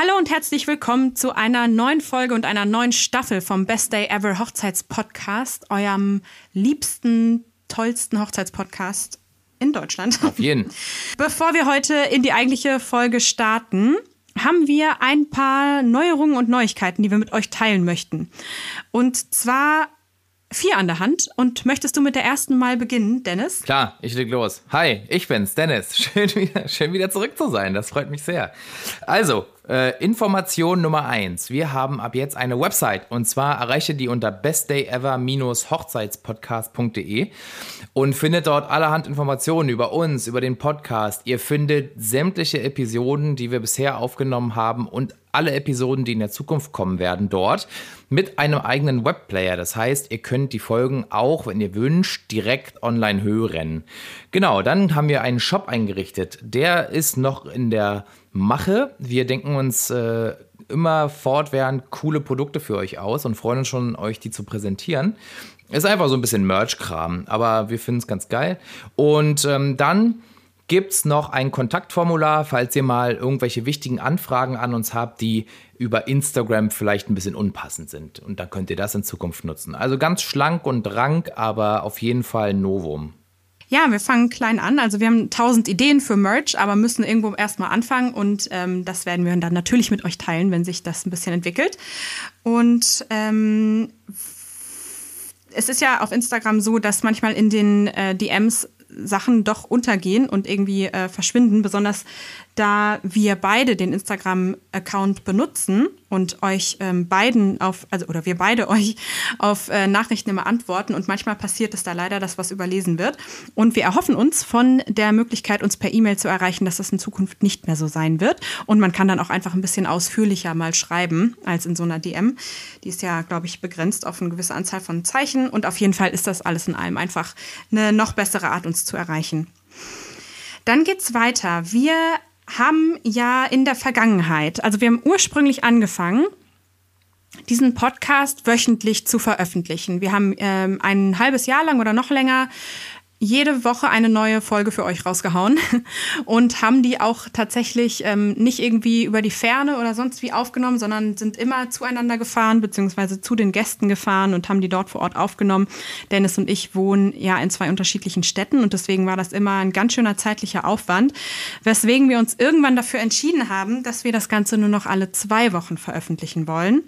Hallo und herzlich willkommen zu einer neuen Folge und einer neuen Staffel vom Best Day Ever Hochzeitspodcast, eurem liebsten, tollsten Hochzeitspodcast in Deutschland. Auf jeden. Bevor wir heute in die eigentliche Folge starten, haben wir ein paar Neuerungen und Neuigkeiten, die wir mit euch teilen möchten. Und zwar vier an der Hand. Und möchtest du mit der ersten mal beginnen, Dennis? Klar, ich leg los. Hi, ich bin's, Dennis. Schön wieder, schön wieder zurück zu sein. Das freut mich sehr. Also, äh, Information Nummer eins. Wir haben ab jetzt eine Website und zwar erreiche die unter bestdayever-hochzeitspodcast.de und findet dort allerhand Informationen über uns, über den Podcast. Ihr findet sämtliche Episoden, die wir bisher aufgenommen haben und alle Episoden, die in der Zukunft kommen werden, dort mit einem eigenen Webplayer. Das heißt, ihr könnt die Folgen auch, wenn ihr wünscht, direkt online hören. Genau, dann haben wir einen Shop eingerichtet. Der ist noch in der Mache. Wir denken uns äh, immer fortwährend coole Produkte für euch aus und freuen uns schon, euch die zu präsentieren. Ist einfach so ein bisschen Merch-Kram, aber wir finden es ganz geil. Und ähm, dann gibt es noch ein Kontaktformular, falls ihr mal irgendwelche wichtigen Anfragen an uns habt, die über Instagram vielleicht ein bisschen unpassend sind. Und dann könnt ihr das in Zukunft nutzen. Also ganz schlank und rank, aber auf jeden Fall Novum. Ja, wir fangen klein an. Also wir haben tausend Ideen für Merch, aber müssen irgendwo erstmal anfangen und ähm, das werden wir dann natürlich mit euch teilen, wenn sich das ein bisschen entwickelt. Und ähm, es ist ja auf Instagram so, dass manchmal in den äh, DMs Sachen doch untergehen und irgendwie äh, verschwinden, besonders da wir beide den Instagram-Account benutzen und euch ähm, beiden auf, also oder wir beide euch auf äh, Nachrichten immer antworten und manchmal passiert es da leider, dass was überlesen wird. Und wir erhoffen uns von der Möglichkeit, uns per E-Mail zu erreichen, dass das in Zukunft nicht mehr so sein wird. Und man kann dann auch einfach ein bisschen ausführlicher mal schreiben als in so einer DM. Die ist ja, glaube ich, begrenzt auf eine gewisse Anzahl von Zeichen. Und auf jeden Fall ist das alles in allem einfach eine noch bessere Art, uns zu erreichen. Dann geht's weiter. Wir haben ja in der Vergangenheit, also wir haben ursprünglich angefangen, diesen Podcast wöchentlich zu veröffentlichen. Wir haben ähm, ein halbes Jahr lang oder noch länger jede Woche eine neue Folge für euch rausgehauen und haben die auch tatsächlich ähm, nicht irgendwie über die Ferne oder sonst wie aufgenommen, sondern sind immer zueinander gefahren, beziehungsweise zu den Gästen gefahren und haben die dort vor Ort aufgenommen. Dennis und ich wohnen ja in zwei unterschiedlichen Städten und deswegen war das immer ein ganz schöner zeitlicher Aufwand, weswegen wir uns irgendwann dafür entschieden haben, dass wir das Ganze nur noch alle zwei Wochen veröffentlichen wollen.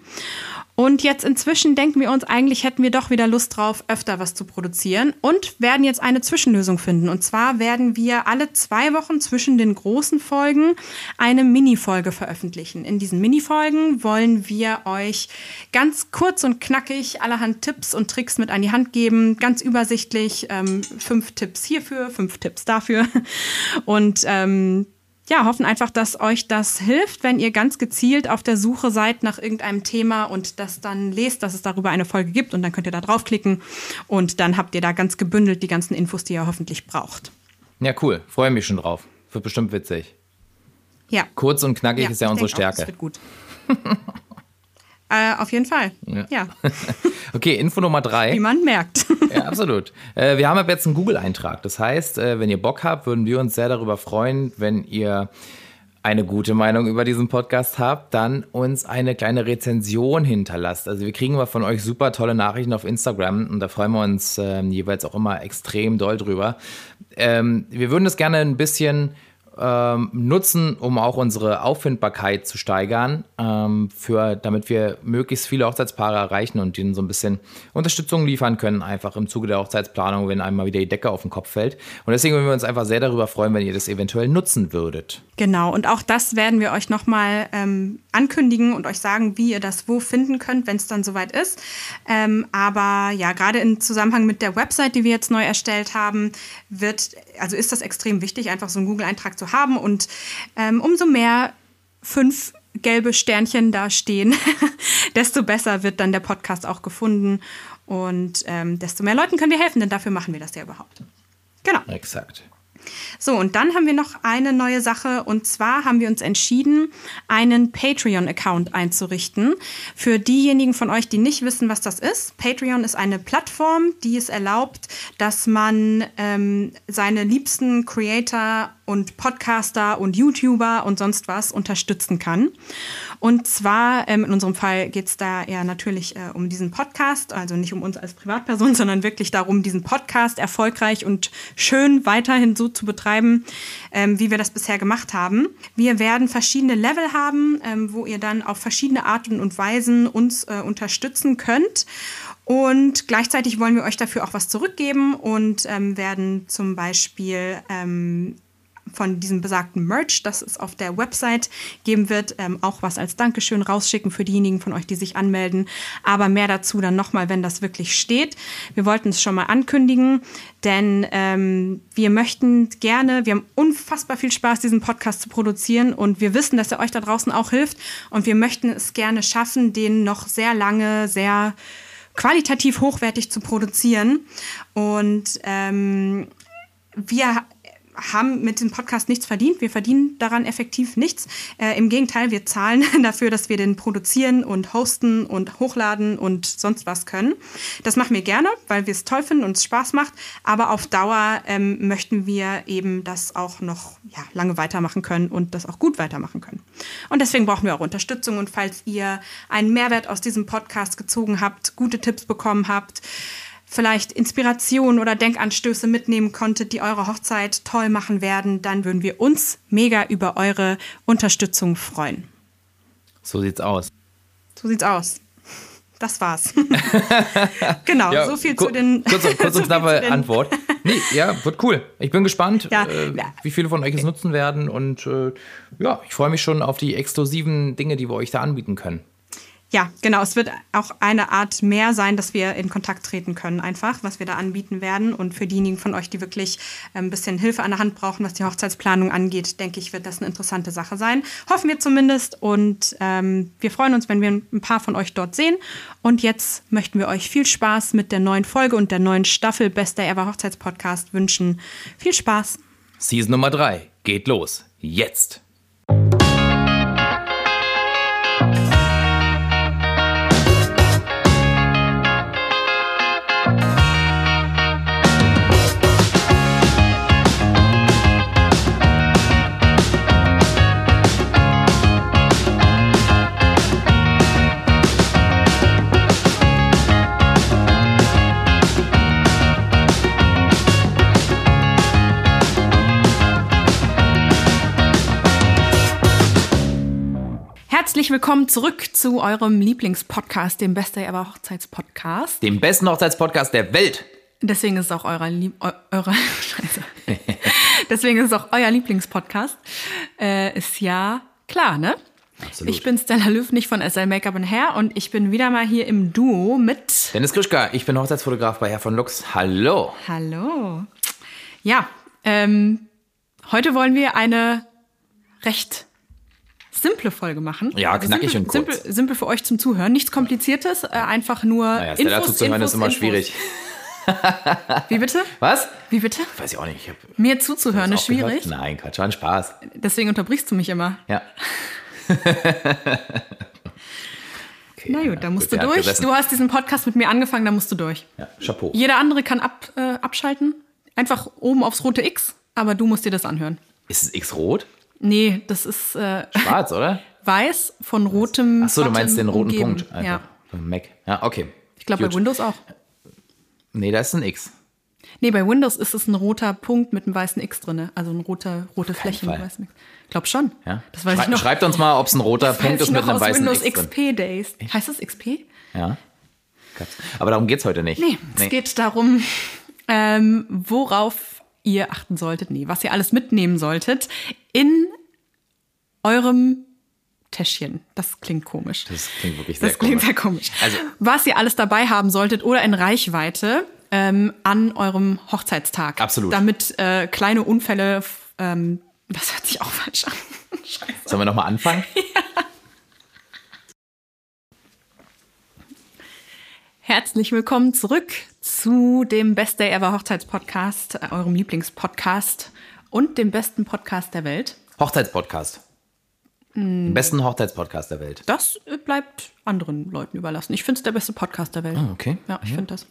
Und jetzt inzwischen denken wir uns, eigentlich hätten wir doch wieder Lust drauf, öfter was zu produzieren und werden jetzt eine Zwischenlösung finden. Und zwar werden wir alle zwei Wochen zwischen den großen Folgen eine Mini-Folge veröffentlichen. In diesen Mini-Folgen wollen wir euch ganz kurz und knackig allerhand Tipps und Tricks mit an die Hand geben. Ganz übersichtlich. Ähm, fünf Tipps hierfür, fünf Tipps dafür. Und ähm, ja, hoffen einfach, dass euch das hilft, wenn ihr ganz gezielt auf der Suche seid nach irgendeinem Thema und das dann lest, dass es darüber eine Folge gibt und dann könnt ihr da draufklicken und dann habt ihr da ganz gebündelt die ganzen Infos, die ihr hoffentlich braucht. Ja, cool. Freue mich schon drauf. Wird bestimmt witzig. Ja. Kurz und knackig ja, ist ja unsere Stärke. Auch, das wird gut. Äh, auf jeden Fall. Ja. ja. okay, Info Nummer drei. Wie man merkt. ja, absolut. Äh, wir haben ab jetzt einen Google-Eintrag. Das heißt, äh, wenn ihr Bock habt, würden wir uns sehr darüber freuen, wenn ihr eine gute Meinung über diesen Podcast habt, dann uns eine kleine Rezension hinterlasst. Also wir kriegen immer von euch super tolle Nachrichten auf Instagram und da freuen wir uns ähm, jeweils auch immer extrem doll drüber. Ähm, wir würden das gerne ein bisschen ähm, nutzen, um auch unsere Auffindbarkeit zu steigern, ähm, für, damit wir möglichst viele Hochzeitspaare erreichen und ihnen so ein bisschen Unterstützung liefern können, einfach im Zuge der Hochzeitsplanung, wenn einmal wieder die Decke auf den Kopf fällt. Und deswegen würden wir uns einfach sehr darüber freuen, wenn ihr das eventuell nutzen würdet. Genau, und auch das werden wir euch nochmal ähm, ankündigen und euch sagen, wie ihr das wo finden könnt, wenn es dann soweit ist. Ähm, aber ja, gerade im Zusammenhang mit der Website, die wir jetzt neu erstellt haben, wird, also ist das extrem wichtig, einfach so einen Google-Eintrag zu haben. Und ähm, umso mehr fünf gelbe Sternchen da stehen, desto besser wird dann der Podcast auch gefunden und ähm, desto mehr Leuten können wir helfen, denn dafür machen wir das ja überhaupt. Genau. Exakt. So, und dann haben wir noch eine neue Sache und zwar haben wir uns entschieden, einen Patreon-Account einzurichten. Für diejenigen von euch, die nicht wissen, was das ist, Patreon ist eine Plattform, die es erlaubt, dass man ähm, seine liebsten Creator und Podcaster und YouTuber und sonst was unterstützen kann. Und zwar, ähm, in unserem Fall geht es da ja natürlich äh, um diesen Podcast, also nicht um uns als Privatperson, sondern wirklich darum, diesen Podcast erfolgreich und schön weiterhin so zu betreiben, ähm, wie wir das bisher gemacht haben. Wir werden verschiedene Level haben, ähm, wo ihr dann auf verschiedene Arten und Weisen uns äh, unterstützen könnt. Und gleichzeitig wollen wir euch dafür auch was zurückgeben und ähm, werden zum Beispiel ähm, von diesem besagten Merch, das es auf der Website geben wird, ähm, auch was als Dankeschön rausschicken für diejenigen von euch, die sich anmelden. Aber mehr dazu dann nochmal, wenn das wirklich steht. Wir wollten es schon mal ankündigen, denn ähm, wir möchten gerne, wir haben unfassbar viel Spaß, diesen Podcast zu produzieren und wir wissen, dass er euch da draußen auch hilft und wir möchten es gerne schaffen, den noch sehr lange, sehr qualitativ hochwertig zu produzieren. Und ähm, wir haben mit dem Podcast nichts verdient. Wir verdienen daran effektiv nichts. Äh, Im Gegenteil, wir zahlen dafür, dass wir den produzieren und hosten und hochladen und sonst was können. Das machen wir gerne, weil wir es toll finden und es Spaß macht. Aber auf Dauer ähm, möchten wir eben das auch noch ja, lange weitermachen können und das auch gut weitermachen können. Und deswegen brauchen wir auch Unterstützung. Und falls ihr einen Mehrwert aus diesem Podcast gezogen habt, gute Tipps bekommen habt, vielleicht Inspiration oder Denkanstöße mitnehmen konntet, die eure Hochzeit toll machen werden, dann würden wir uns mega über eure Unterstützung freuen. So sieht's aus. So sieht's aus. Das war's. genau, ja, so viel zu den. Kurze, kurze so knappe Antwort. Nee, ja, wird cool. Ich bin gespannt, ja, äh, wie viele von euch es nutzen werden. Und äh, ja, ich freue mich schon auf die exklusiven Dinge, die wir euch da anbieten können. Ja, genau. Es wird auch eine Art mehr sein, dass wir in Kontakt treten können, einfach, was wir da anbieten werden. Und für diejenigen von euch, die wirklich ähm, ein bisschen Hilfe an der Hand brauchen, was die Hochzeitsplanung angeht, denke ich, wird das eine interessante Sache sein. Hoffen wir zumindest. Und ähm, wir freuen uns, wenn wir ein paar von euch dort sehen. Und jetzt möchten wir euch viel Spaß mit der neuen Folge und der neuen Staffel Bester Ever Hochzeitspodcast wünschen. Viel Spaß. Season Nummer drei geht los. Jetzt. Herzlich willkommen zurück zu eurem Lieblingspodcast, dem Beste Ever Hochzeitspodcast. Dem besten Hochzeitspodcast der Welt. Deswegen ist es auch eurer, Lieb eurer Scheiße. Deswegen ist es auch euer Lieblingspodcast. Äh, ist ja klar, ne? Absolut. Ich bin Stella Löw, nicht von SL Make-up and Hair und ich bin wieder mal hier im Duo mit Dennis Krischka. Ich bin Hochzeitsfotograf bei Herr von Lux. Hallo. Hallo. Ja, ähm, heute wollen wir eine recht simple Folge machen. Ja, also knackig simpel, und kurz. Simpel, simpel für euch zum Zuhören. Nichts Kompliziertes, äh, einfach nur naja, Infos, zuzuhören Infos, ist immer Infos. schwierig. Wie bitte? Was? Wie bitte? Weiß ich auch nicht. Ich Mir zuzuhören ist schwierig. Gehört? Nein, Quatsch, war ein Spaß. Deswegen unterbrichst du mich immer. Ja. Okay, Na gut, da musst gut, du durch. Du hast diesen Podcast mit mir angefangen, da musst du durch. Ja, Chapeau. Jeder andere kann ab, äh, abschalten. Einfach oben aufs rote X, aber du musst dir das anhören. Ist es X rot? Nee, das ist. Äh, Schwarz, oder? Weiß von rotem. Achso, du meinst den roten umgeben. Punkt. Einfach. Ja. Mac. Ja, okay. Ich glaube bei Windows auch. Nee, da ist ein X. Nee, bei Windows ist es ein roter Punkt mit einem weißen X drin. Also ein roter, rote Fläche mit weißen X. Ich glaube schon. Ja? Das weiß Schrei ich noch. Schreibt uns mal, ob es ein roter Punkt ist mit einem weißen Windows X. Windows XP Days. Heißt das XP? Ja. Aber darum geht es heute nicht. Nee, es geht darum, ähm, worauf ihr achten solltet, nee, was ihr alles mitnehmen solltet in eurem Täschchen. Das klingt komisch. Das klingt wirklich sehr das klingt komisch. sehr komisch. Also, Was ihr alles dabei haben solltet oder in Reichweite ähm, an eurem Hochzeitstag. Absolut. Damit äh, kleine Unfälle, ähm, das hört sich auch falsch an. Scheiße. sollen wir nochmal anfangen? Herzlich willkommen zurück zu dem Best Day Ever Hochzeitspodcast, äh, eurem Lieblingspodcast und dem besten Podcast der Welt. Hochzeitspodcast. Den besten Hochzeitspodcast der Welt. Das äh, bleibt anderen Leuten überlassen. Ich finde es der beste Podcast der Welt. Ah, okay. Ja, ich finde das.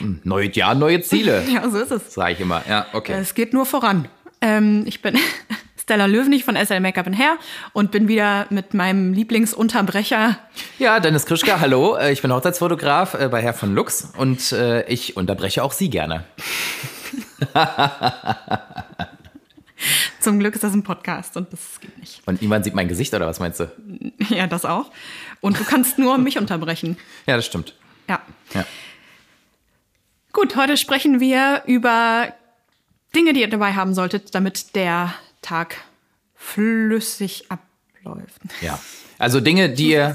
Neues Jahr, neue Ziele. Ja, so ist es. Sag ich immer. Ja, okay. Es geht nur voran. Ähm, ich bin Stella Löwenich von SL Make-up Hair und bin wieder mit meinem Lieblingsunterbrecher. Ja, Dennis Krischka, hallo. Äh, ich bin Hochzeitsfotograf äh, bei Herr von Lux und äh, ich unterbreche auch Sie gerne. Zum Glück ist das ein Podcast und das geht nicht. Und niemand sieht mein Gesicht oder was meinst du? Ja, das auch. Und du kannst nur mich unterbrechen. Ja, das stimmt. Ja. Ja. Gut, heute sprechen wir über Dinge, die ihr dabei haben solltet, damit der Tag flüssig abläuft. Ja. Also Dinge, die ihr.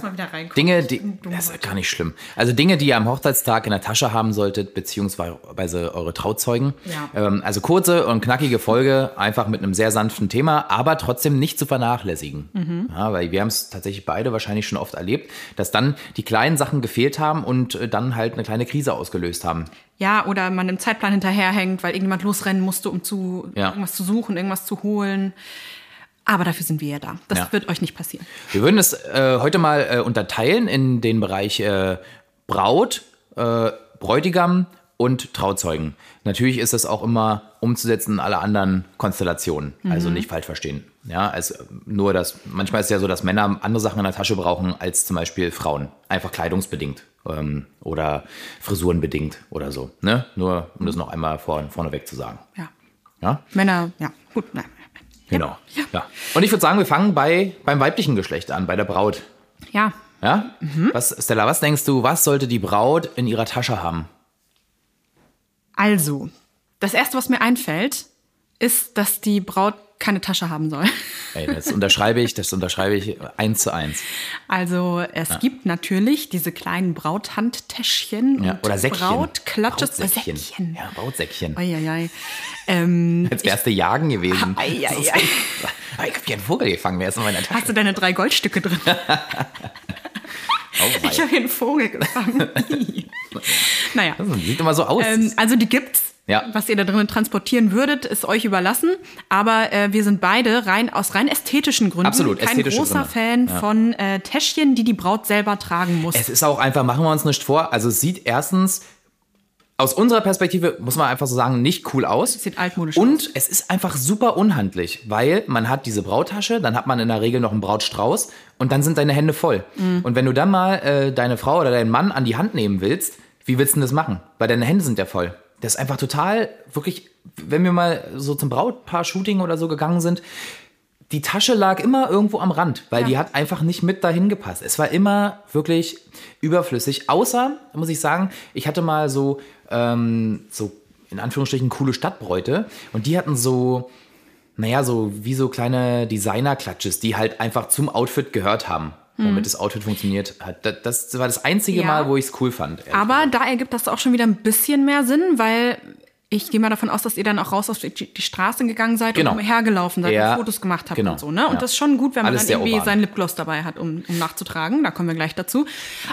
Dinge, die, das ist gar nicht schlimm. Also Dinge, die ihr am Hochzeitstag in der Tasche haben solltet, beziehungsweise eure Trauzeugen. Ja. Ähm, also kurze und knackige Folge, einfach mit einem sehr sanften Thema, aber trotzdem nicht zu vernachlässigen. Mhm. Ja, weil wir haben es tatsächlich beide wahrscheinlich schon oft erlebt, dass dann die kleinen Sachen gefehlt haben und äh, dann halt eine kleine Krise ausgelöst haben. Ja, oder man im Zeitplan hinterherhängt, weil irgendjemand losrennen musste, um zu Ja. irgendwas zu suchen, irgendwas zu holen. Aber dafür sind wir ja da. Das Ja. wird euch nicht passieren. Wir würden es äh, heute mal äh, unterteilen in den Bereich äh, Braut, äh, Bräutigam und Trauzeugen. Natürlich ist es auch immer umzusetzen in alle anderen Konstellationen. Also nicht falsch verstehen. Ja, also nur das, manchmal ist es ja so, dass Männer andere Sachen in der Tasche brauchen als zum Beispiel Frauen. Einfach kleidungsbedingt ähm, oder frisurenbedingt oder so. Ne? Nur um das noch einmal vor, vorneweg zu sagen. Ja. Ja? Männer, ja, gut, nein. Genau. Ja. Und ich würde sagen, wir fangen bei, beim weiblichen Geschlecht an, bei der Braut. Ja, Ja? Was, Stella, was denkst du, was sollte die Braut in ihrer Tasche haben? also, das Erste, was mir einfällt, ist, dass die Braut keine Tasche haben soll. Ey, das unterschreibe ich, das unterschreibe ich eins zu eins. Also es gibt natürlich diese kleinen Brauthandtäschchen Ja, oder Säckchen. Brautklatsches Brautsäckchen. Säckchen. Ja, Brautsäckchen. Eieiei. Ähm, Als wärst du jagen gewesen. Ei, ei, ei. Ich hab hier einen Vogel gefangen, wer ist in meiner Tasche? hast du deine drei Goldstücke drin? Oh. Ich habe hier einen Vogel gefangen. naja. das sieht immer so aus. Ähm, also die gibt's. Ja. Was ihr da drinnen transportieren würdet, ist euch überlassen. Aber äh, wir sind beide rein aus rein ästhetischen Gründen Absolut, kein großer Gründe. Fan von äh, Täschchen, die die Braut selber tragen muss. es ist auch einfach, machen wir uns nicht vor, also es sieht erstens aus unserer Perspektive, muss man einfach so sagen, nicht cool aus. Sieht altmodisch Und es ist einfach super unhandlich, weil man hat diese Brauttasche, dann hat man in der Regel noch einen Brautstrauß und dann sind deine Hände voll. Mhm. Und wenn du dann mal äh, deine Frau oder deinen Mann an die Hand nehmen willst, wie willst du denn das machen? Weil deine Hände sind ja voll. Das ist einfach total, wirklich, wenn wir mal so zum Brautpaar-Shooting oder so gegangen sind, die Tasche lag immer irgendwo am Rand, weil Ja. die hat einfach nicht mit dahin gepasst. Es war immer wirklich überflüssig. Außer, muss ich sagen, ich hatte mal so, ähm, so in Anführungsstrichen coole Stadtbräute und die hatten so, naja, so wie so kleine Designer-Klatsches, die halt einfach zum Outfit gehört haben, damit das Outfit funktioniert hat. Das, das war das einzige. Ja. Mal, wo ich es cool fand. Aber gesagt. da ergibt das auch schon wieder ein bisschen mehr Sinn, weil ich gehe mal davon aus, dass ihr dann auch raus auf die, die Straße gegangen seid Genau. und umhergelaufen seid Ja, und Fotos gemacht habt genau, und so. Ne? Und ja. das ist schon gut, wenn man Alles dann irgendwie urban. seinen Lipgloss dabei hat, um, um nachzutragen. Da kommen wir gleich dazu.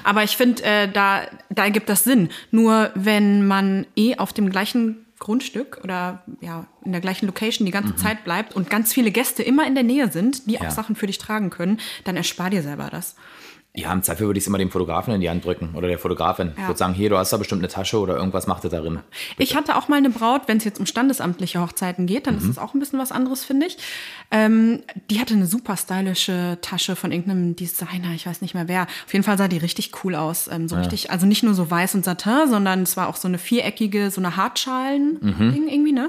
Aber ich finde, äh, da, da ergibt das Sinn. Nur wenn man eh auf dem gleichen Grundstück oder ja in der gleichen Location die ganze Zeit bleibt und ganz viele Gäste immer in der Nähe sind, die auch Mhm. Ja. Sachen für dich tragen können, dann erspar dir selber das. Ja, im Zweifel würde ich es immer dem Fotografen in die Hand drücken oder der Fotografin. Ich Ja. würde sagen, hier, du hast da bestimmt eine Tasche oder irgendwas macht ihr darin. Ich hatte auch mal eine Braut, wenn es jetzt um standesamtliche Hochzeiten geht, dann Mhm. ist das auch ein bisschen was anderes, finde ich. Ähm, die hatte eine super stylische Tasche von irgendeinem Designer, ich weiß nicht mehr wer. Auf jeden Fall sah die richtig cool aus. Ähm, so richtig, also nicht nur so weiß und Satin, sondern es war auch so eine viereckige, so eine Hartschalen-Ding irgendwie, ne?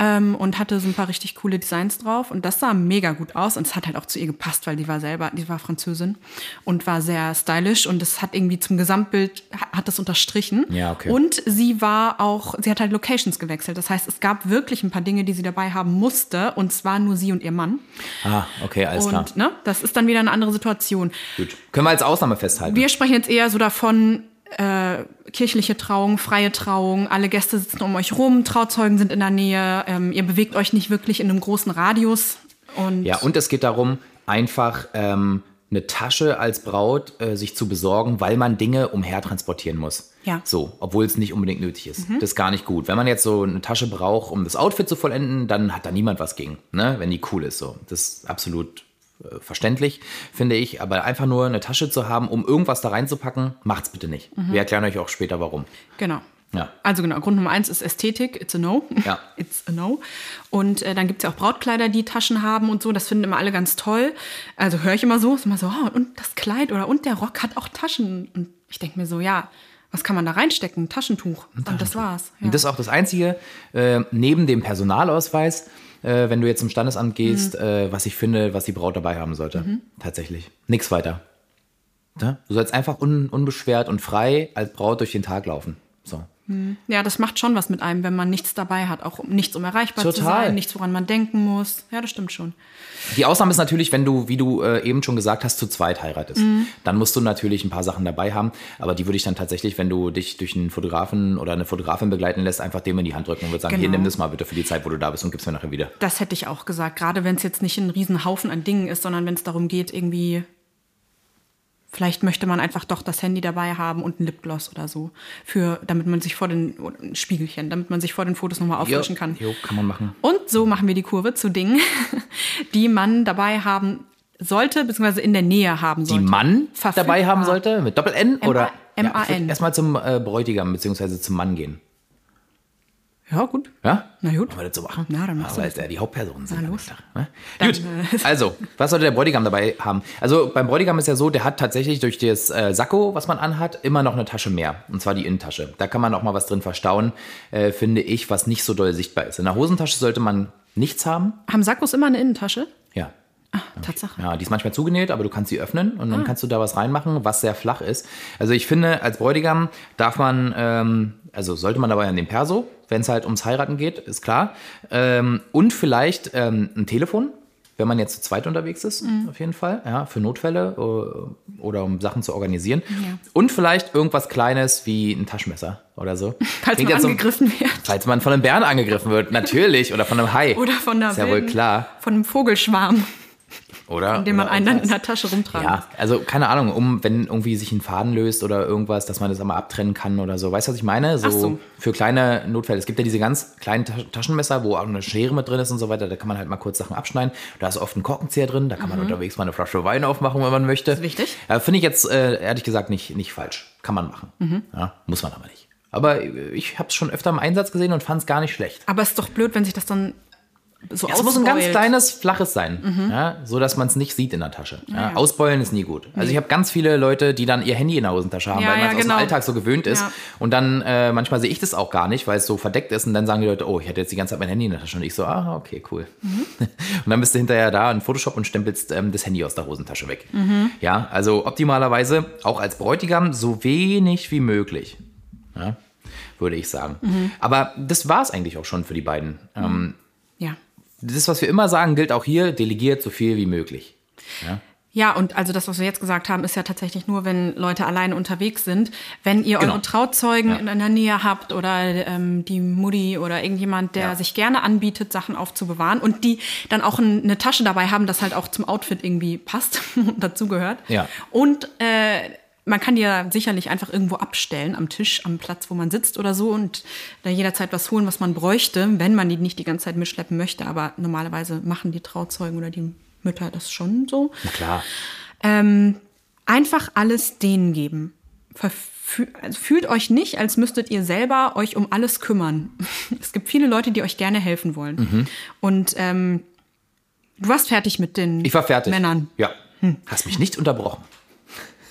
Ähm, und hatte so ein paar richtig coole Designs drauf. Und das sah mega gut aus. Und es hat halt auch zu ihr gepasst, weil die war selber, die war Französin und war sehr stylisch. Und es hat irgendwie zum Gesamtbild, ha- hat das unterstrichen. Ja, okay. Und sie war auch, sie hat halt Locations gewechselt. Das heißt, es gab wirklich ein paar Dinge, die sie dabei haben musste. Und zwar nur sie und ihr Mann. Ah, okay, alles klar. Und ne, das ist dann wieder eine andere Situation. Gut. Können wir als Ausnahme festhalten. Wir sprechen jetzt eher so davon, äh, kirchliche Trauung, freie Trauung, alle Gäste sitzen um euch rum, Trauzeugen sind in der Nähe, ähm, ihr bewegt euch nicht wirklich in einem großen Radius. Und Ja, und es geht darum, einfach ähm, eine Tasche als Braut äh, sich zu besorgen, weil man Dinge umher transportieren muss. Ja. Mhm. So, obwohl es nicht unbedingt nötig ist. Das ist gar nicht gut. Wenn man jetzt so eine Tasche braucht, um das Outfit zu vollenden, dann hat da niemand was gegen, ne? wenn die cool ist. So. Das ist absolut verständlich, finde ich. Aber einfach nur eine Tasche zu haben, um irgendwas da reinzupacken, macht's bitte nicht. Mhm. Wir erklären euch auch später, warum. genau. Ja. Also genau, Grund Nummer eins ist Ästhetik, it's a no. Ja. It's a no. Und äh, dann gibt es ja auch Brautkleider, die Taschen haben und so. Das finden immer alle ganz toll. Also höre ich immer so, ist immer so, oh, und das Kleid oder und der Rock hat auch Taschen. Und ich denke mir so, ja, was kann man da reinstecken? Ein Taschentuch. Und das war's. Ja. Und das ist auch das Einzige, äh, neben dem Personalausweis, äh, wenn du jetzt zum Standesamt gehst, Mhm. äh, was ich finde, was die Braut dabei haben sollte. Tatsächlich. Nichts weiter. Ja? Du sollst einfach un unbeschwert und frei als Braut durch den Tag laufen. So. Ja, das macht schon was mit einem, wenn man nichts dabei hat. Auch um- nichts, um erreichbar zu Total. sein, nichts, woran man denken muss. Ja, das stimmt schon. Die Ausnahme ist natürlich, wenn du, wie du äh, eben schon gesagt hast, zu zweit heiratest. Mhm. Dann musst du natürlich ein paar Sachen dabei haben, aber die würde ich dann tatsächlich, wenn du dich durch einen Fotografen oder eine Fotografin begleiten lässt, einfach dem in die Hand drücken und würde sagen, hier, Genau. nimm das mal bitte für die Zeit, wo du da bist und gib's mir nachher wieder. Das hätte ich auch gesagt. Gerade wenn es jetzt nicht ein Riesenhaufen an Dingen ist, sondern wenn es darum geht, irgendwie. Vielleicht möchte man einfach doch das Handy dabei haben und ein Lipgloss oder so. Für, damit man sich vor den. Spiegelchen, damit man sich vor den Fotos nochmal auffrischen kann. Jo, kann man machen. Und so machen wir die Kurve zu Dingen, die man dabei haben sollte, beziehungsweise in der Nähe haben Die sollte. Mann Verfügbar. dabei haben sollte, mit Doppel-N oder? M-A-N. erstmal zum äh, Bräutigam beziehungsweise zum Mann gehen. Ja, gut. Ja? Na gut. Wollen wir das so machen? Na, dann machst ja, du es ja die Hauptpersonen sind. Na, los. Tag, ne? Dann, Gut, äh, also, was sollte der Bräutigam dabei haben? Also, beim Bräutigam ist ja so, der hat tatsächlich durch das äh, Sakko, was man anhat, immer noch eine Tasche mehr. Und zwar die Innentasche. Da kann man auch mal was drin verstauen, äh, finde ich, was nicht so doll sichtbar ist. In der Hosentasche sollte man nichts haben. Haben Sakkos immer eine Innentasche? Ja. Ah, Tatsache. Ja, die ist manchmal zugenäht, aber du kannst sie öffnen und dann kannst du da was reinmachen, was sehr flach ist. Also ich finde, als Bräutigam darf man, ähm, also sollte man dabei an den Perso, wenn es halt ums Heiraten geht, ist klar. Ähm, und vielleicht ähm, ein Telefon, wenn man jetzt zu zweit unterwegs ist, auf jeden Fall, ja, für Notfälle äh, oder um Sachen zu organisieren. Ja. Und vielleicht irgendwas Kleines wie ein Taschenmesser oder so. Falls Klingt man so- angegriffen wird. Falls man von einem Bären angegriffen wird, natürlich. Oder von einem Hai. Oder von einer Ist ja wohl klar. Von einem Vogelschwarm, Oder? den man Oder einen dann in der Tasche rumtragen Ja, also keine Ahnung, um wenn irgendwie sich ein Faden löst oder irgendwas, dass man das einmal abtrennen kann oder so. Weißt du, was ich meine? So, Ach so. für kleine Notfälle. Es gibt ja diese ganz kleinen Tas- Taschenmesser, wo auch eine Schere mit drin ist und so weiter. Da kann man halt mal kurz Sachen abschneiden. Da ist oft ein Korkenzieher drin. Da kann man unterwegs mal eine Flasche Wein aufmachen, wenn man möchte. Mhm. ist wichtig. Ja, Finde ich jetzt äh, ehrlich gesagt nicht, nicht falsch. Kann man machen. Mhm. Ja, muss man aber nicht. Aber äh, ich habe es schon öfter im Einsatz gesehen und fand es gar nicht schlecht. Aber es ist doch blöd, wenn sich das dann so Es muss ein ganz kleines, flaches sein, ja, so dass man es nicht sieht in der Tasche. Ja, Mhm. ja. Ausbeulen ist nie gut. Also ich habe ganz viele Leute, die dann ihr Handy in der Hosentasche haben, weil man es aus genau. dem Alltag so gewöhnt ist. Und dann äh, manchmal sehe ich das auch gar nicht, weil es so verdeckt ist. Und dann sagen die Leute, oh, ich hatte jetzt die ganze Zeit mein Handy in der Tasche. Und ich so, ah, okay, cool. Mhm. Und dann bist du hinterher da in Photoshop und stempelst ähm, das Handy aus der Hosentasche weg. Mhm. Ja, also optimalerweise auch als Bräutigam so wenig wie möglich. Ja, würde ich sagen. Mhm. Aber das war es eigentlich auch schon für die beiden. Ähm, Ja. Das, was wir immer sagen, gilt auch hier, delegiert so viel wie möglich. Ja, und also das, was wir jetzt gesagt haben, ist ja tatsächlich nur, wenn Leute alleine unterwegs sind. Wenn ihr Genau. eure Trauzeugen Ja. in einer Nähe habt oder ähm, die Mutti oder irgendjemand, der Ja. sich gerne anbietet, Sachen aufzubewahren und die dann auch ein, eine Tasche dabei haben, das halt auch zum Outfit irgendwie passt und dazugehört. Ja. Und äh, man kann die ja sicherlich einfach irgendwo abstellen am Tisch, am Platz, wo man sitzt oder so und da jederzeit was holen, was man bräuchte, wenn man die nicht die ganze Zeit mitschleppen möchte. Aber normalerweise machen die Trauzeugen oder die Mütter das schon so. Na klar. Ähm, einfach alles denen geben. Verfü also fühlt euch nicht, als müsstet ihr selber euch um alles kümmern. Es gibt viele Leute, die euch gerne helfen wollen. Mhm. Und ähm, du warst fertig mit den Ich war fertig. Männern. Ja. Hast mich nicht unterbrochen.